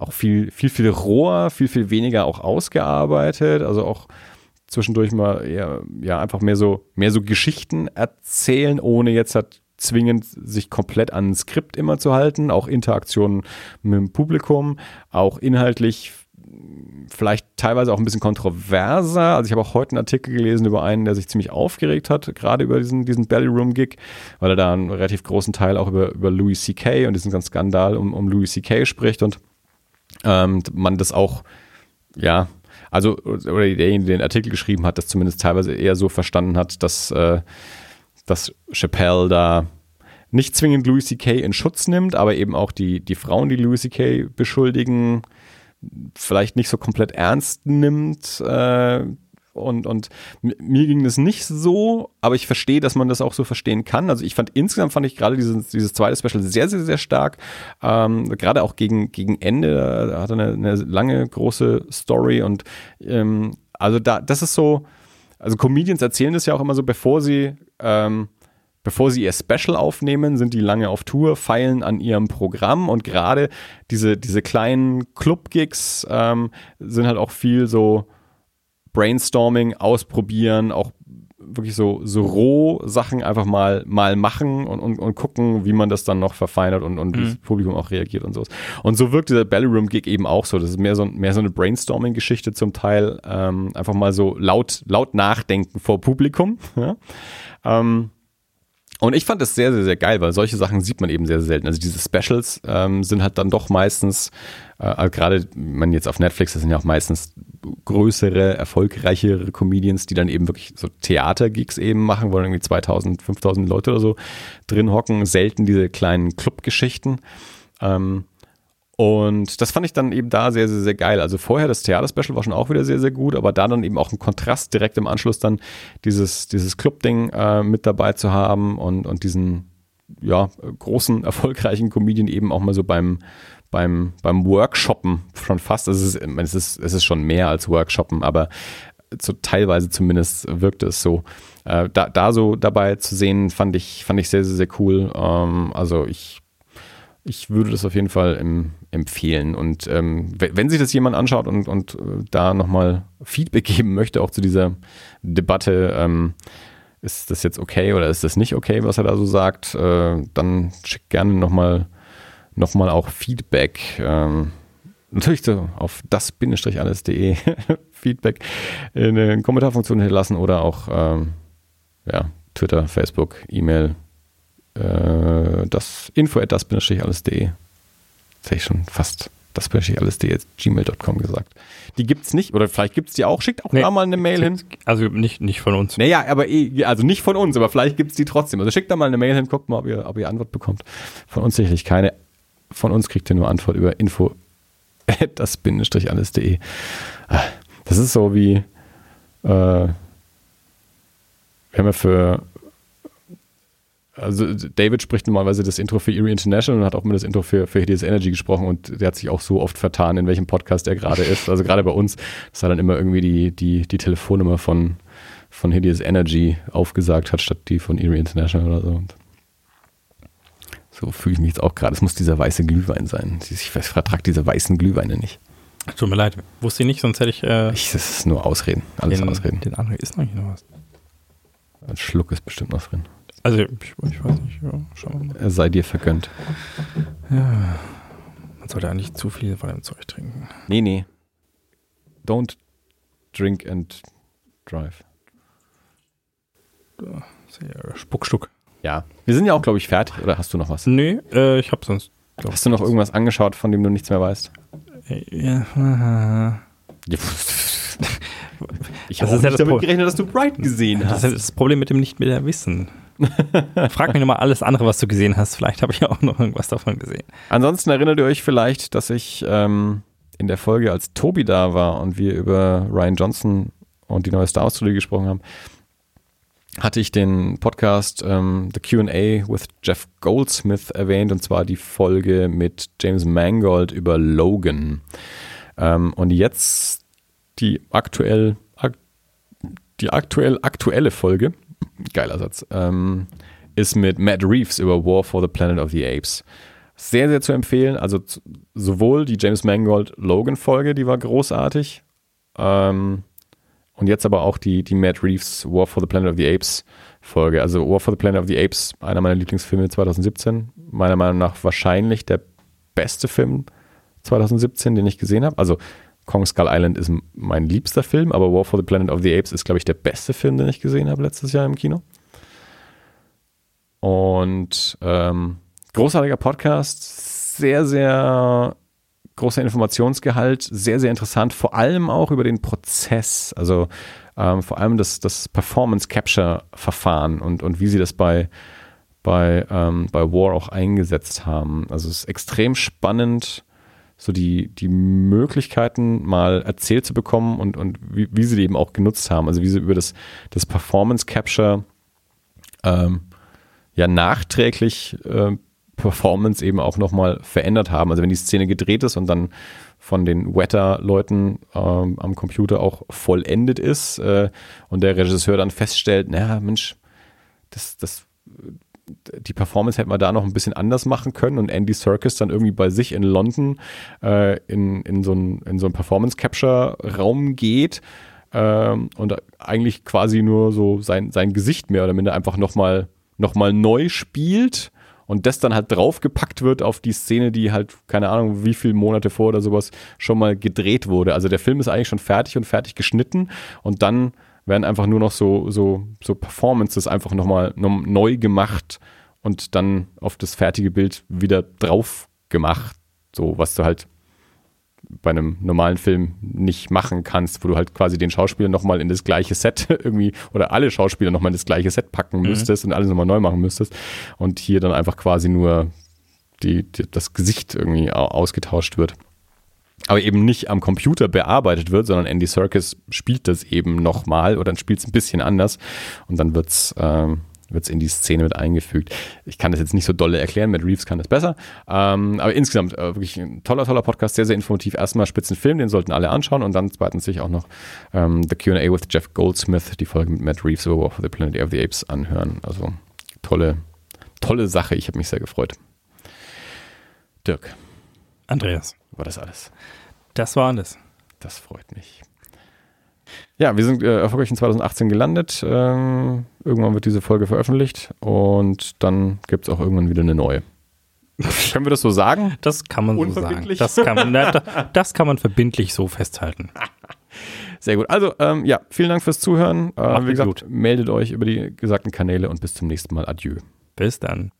auch viel, viel, viel roher, viel, viel weniger auch ausgearbeitet, also auch zwischendurch mal eher, ja, einfach mehr so, mehr so Geschichten erzählen, ohne jetzt halt zwingend sich komplett an ein Skript immer zu halten, auch Interaktionen mit dem Publikum, auch inhaltlich vielleicht teilweise auch ein bisschen kontroverser. Also ich habe auch heute einen Artikel gelesen über einen, der sich ziemlich aufgeregt hat, gerade über diesen, diesen Belly Room Gig, weil er da einen relativ großen Teil auch über, über Louis C.K. und diesen ganzen Skandal um, um Louis C.K. spricht und ähm, man das auch, ja, also, oder derjenige, der den Artikel geschrieben hat, das zumindest teilweise eher so verstanden hat, dass, äh, dass Chappelle da nicht zwingend Louis C.K. in Schutz nimmt, aber eben auch die, die Frauen, die Louis C.K. beschuldigen, vielleicht nicht so komplett ernst nimmt, äh, und, und mir ging das nicht so, aber ich verstehe, dass man das auch so verstehen kann. Also ich fand insgesamt fand ich gerade dieses, dieses zweite Special sehr, sehr, sehr stark. Ähm, gerade auch gegen, gegen Ende, da hat er eine, eine lange, große Story und ähm, also da, das ist so, also Comedians erzählen das ja auch immer so, bevor sie ähm, Bevor sie ihr Special aufnehmen, sind die lange auf Tour, feilen an ihrem Programm und gerade diese, diese kleinen Club-Gigs ähm, sind halt auch viel so, Brainstorming, ausprobieren, auch wirklich so, so roh Sachen einfach mal, mal machen und, und, und gucken, wie man das dann noch verfeinert und, und mhm. wie das Publikum auch reagiert und so. Und so wirkt dieser Ballroom-Gig eben auch so. Das ist mehr so, mehr so eine Brainstorming-Geschichte zum Teil. Ähm, einfach mal so laut, laut nachdenken vor Publikum. Ja? Ähm, und ich fand das sehr, sehr, sehr geil, weil solche Sachen sieht man eben sehr, sehr selten. Also diese Specials ähm, sind halt dann doch meistens, also gerade man jetzt auf Netflix, das sind ja auch meistens größere, erfolgreichere Comedians, die dann eben wirklich so Theatergigs eben machen, wo dann irgendwie 2000, 5000 Leute oder so drin hocken. Selten diese kleinen Clubgeschichten. Ähm, und das fand ich dann eben da sehr, sehr, sehr geil. Also vorher das Theaterspecial war schon auch wieder sehr, sehr gut, aber da dann eben auch ein Kontrast direkt im Anschluss dann dieses, dieses Club-Ding äh, mit dabei zu haben und, und diesen ja, großen, erfolgreichen Comedian eben auch mal so beim, beim, beim Workshoppen schon fast. Es ist, es ist, es ist schon mehr als Workshoppen, aber so teilweise zumindest wirkte es so. Äh, da, da so dabei zu sehen, fand ich, fand ich sehr, sehr, sehr cool. Ähm, also ich ich würde das auf jeden Fall im, empfehlen. Und ähm, wenn sich das jemand anschaut und, und äh, da nochmal Feedback geben möchte, auch zu dieser Debatte, ähm, ist das jetzt okay oder ist das nicht okay, was er da so sagt, äh, dann schickt gerne nochmal noch mal auch Feedback. Ähm, natürlich so auf das-alles.de Feedback in der Kommentarfunktion hinterlassen oder auch ähm, ja, Twitter, Facebook, E-Mail, äh, das info at das-alles.de. Hätte ich schon fast das alles.de gmail.com gesagt. Die gibt es nicht, oder vielleicht gibt es die auch. Schickt auch nee, da mal eine Mail hin. Also nicht, nicht von uns. Naja, aber eh, also nicht von uns, aber vielleicht gibt es die trotzdem. Also schickt da mal eine Mail hin, guckt mal, ob ihr, ob ihr Antwort bekommt. Von uns sicherlich keine. Von uns kriegt ihr nur Antwort über info das-alles.de. Ah, das ist so wie, äh, wir haben ja für also David spricht normalerweise das Intro für Erie International und hat auch immer das Intro für, für Hideous Energy gesprochen und der hat sich auch so oft vertan, in welchem Podcast er gerade ist. Also gerade bei uns, dass er dann immer irgendwie die, die, die Telefonnummer von, von Hideous Energy aufgesagt hat, statt die von Erie International oder so. Und so fühle ich mich jetzt auch gerade. Es muss dieser weiße Glühwein sein. Ich vertrage diese weißen Glühweine nicht. Tut mir leid, wusste ich nicht, sonst hätte ich. Äh, ich das ist nur Ausreden. Alles den, Ausreden. Den anderen ist noch nicht noch was. Ein Schluck ist bestimmt noch drin. Also, ich, ich weiß nicht, ja, schauen wir mal. Er sei dir vergönnt. Ja, man sollte eigentlich zu viel von dem Zeug trinken. Nee, nee. Don't drink and drive. Spuckstuck. Ja, wir sind ja auch, glaube ich, fertig. Oder hast du noch was? Nee, äh, ich habe sonst. Hast du noch irgendwas angeschaut, von dem du nichts mehr weißt? Ja. ja. Ich habe ja damit gerechnet, dass du Bright gesehen hast. Das ist das Problem mit dem nicht mehr wissen. Frag mich nochmal alles andere, was du gesehen hast. Vielleicht habe ich auch noch irgendwas davon gesehen. Ansonsten erinnert ihr euch vielleicht, dass ich ähm, in der Folge, als Tobi da war und wir über Ryan Johnson und die neue Star Wars gesprochen haben, hatte ich den Podcast ähm, The QA with Jeff Goldsmith erwähnt und zwar die Folge mit James Mangold über Logan. Ähm, und jetzt die aktuell, ak die aktuell aktuelle Folge geiler Satz, ähm, ist mit Matt Reeves über War for the Planet of the Apes. Sehr, sehr zu empfehlen. Also sowohl die James Mangold Logan-Folge, die war großartig, ähm, und jetzt aber auch die, die Matt Reeves War for the Planet of the Apes Folge. Also War for the Planet of the Apes, einer meiner Lieblingsfilme 2017. Meiner Meinung nach wahrscheinlich der beste Film 2017, den ich gesehen habe. Also Kong Skull Island ist mein liebster Film, aber War for the Planet of the Apes ist, glaube ich, der beste Film, den ich gesehen habe letztes Jahr im Kino. Und ähm, großartiger Podcast, sehr, sehr großer Informationsgehalt, sehr, sehr interessant, vor allem auch über den Prozess, also ähm, vor allem das, das Performance Capture Verfahren und, und wie sie das bei, bei, ähm, bei War auch eingesetzt haben. Also es ist extrem spannend so die, die Möglichkeiten mal erzählt zu bekommen und, und wie, wie sie die eben auch genutzt haben. Also wie sie über das, das Performance Capture ähm, ja nachträglich äh, Performance eben auch nochmal verändert haben. Also wenn die Szene gedreht ist und dann von den Wetter-Leuten ähm, am Computer auch vollendet ist äh, und der Regisseur dann feststellt, naja, Mensch, das, das, die Performance hätte man da noch ein bisschen anders machen können und Andy Serkis dann irgendwie bei sich in London äh, in, in so einen so Performance-Capture-Raum geht ähm, und eigentlich quasi nur so sein, sein Gesicht mehr oder minder einfach nochmal noch mal neu spielt und das dann halt draufgepackt wird auf die Szene, die halt, keine Ahnung, wie viele Monate vor oder sowas schon mal gedreht wurde. Also der Film ist eigentlich schon fertig und fertig geschnitten und dann werden einfach nur noch so, so, so Performances einfach nochmal neu gemacht und dann auf das fertige Bild wieder drauf gemacht. So, was du halt bei einem normalen Film nicht machen kannst, wo du halt quasi den Schauspieler nochmal in das gleiche Set irgendwie oder alle Schauspieler nochmal in das gleiche Set packen mhm. müsstest und alles nochmal neu machen müsstest und hier dann einfach quasi nur die, die, das Gesicht irgendwie ausgetauscht wird. Aber eben nicht am Computer bearbeitet wird, sondern Andy Serkis spielt das eben nochmal oder dann spielt es ein bisschen anders und dann wird es ähm, wird es in die Szene mit eingefügt. Ich kann das jetzt nicht so dolle erklären, Matt Reeves kann das besser. Ähm, aber insgesamt äh, wirklich ein toller, toller Podcast, sehr, sehr informativ. Erstmal Spitzenfilm, den sollten alle anschauen und dann zweitens sich auch noch ähm, The QA with Jeff Goldsmith, die Folge mit Matt Reeves über The Planet of the Apes anhören. Also tolle, tolle Sache. Ich habe mich sehr gefreut. Dirk. Andreas. War das alles? Das war alles. Das freut mich. Ja, wir sind äh, erfolgreich in 2018 gelandet. Ähm, irgendwann wird diese Folge veröffentlicht und dann gibt es auch irgendwann wieder eine neue. Können wir das so sagen? Das kann man so sagen. Das kann man, na, das kann man verbindlich so festhalten. Sehr gut. Also, ähm, ja, vielen Dank fürs Zuhören. Äh, wie gesagt, gut. meldet euch über die gesagten Kanäle und bis zum nächsten Mal. Adieu. Bis dann.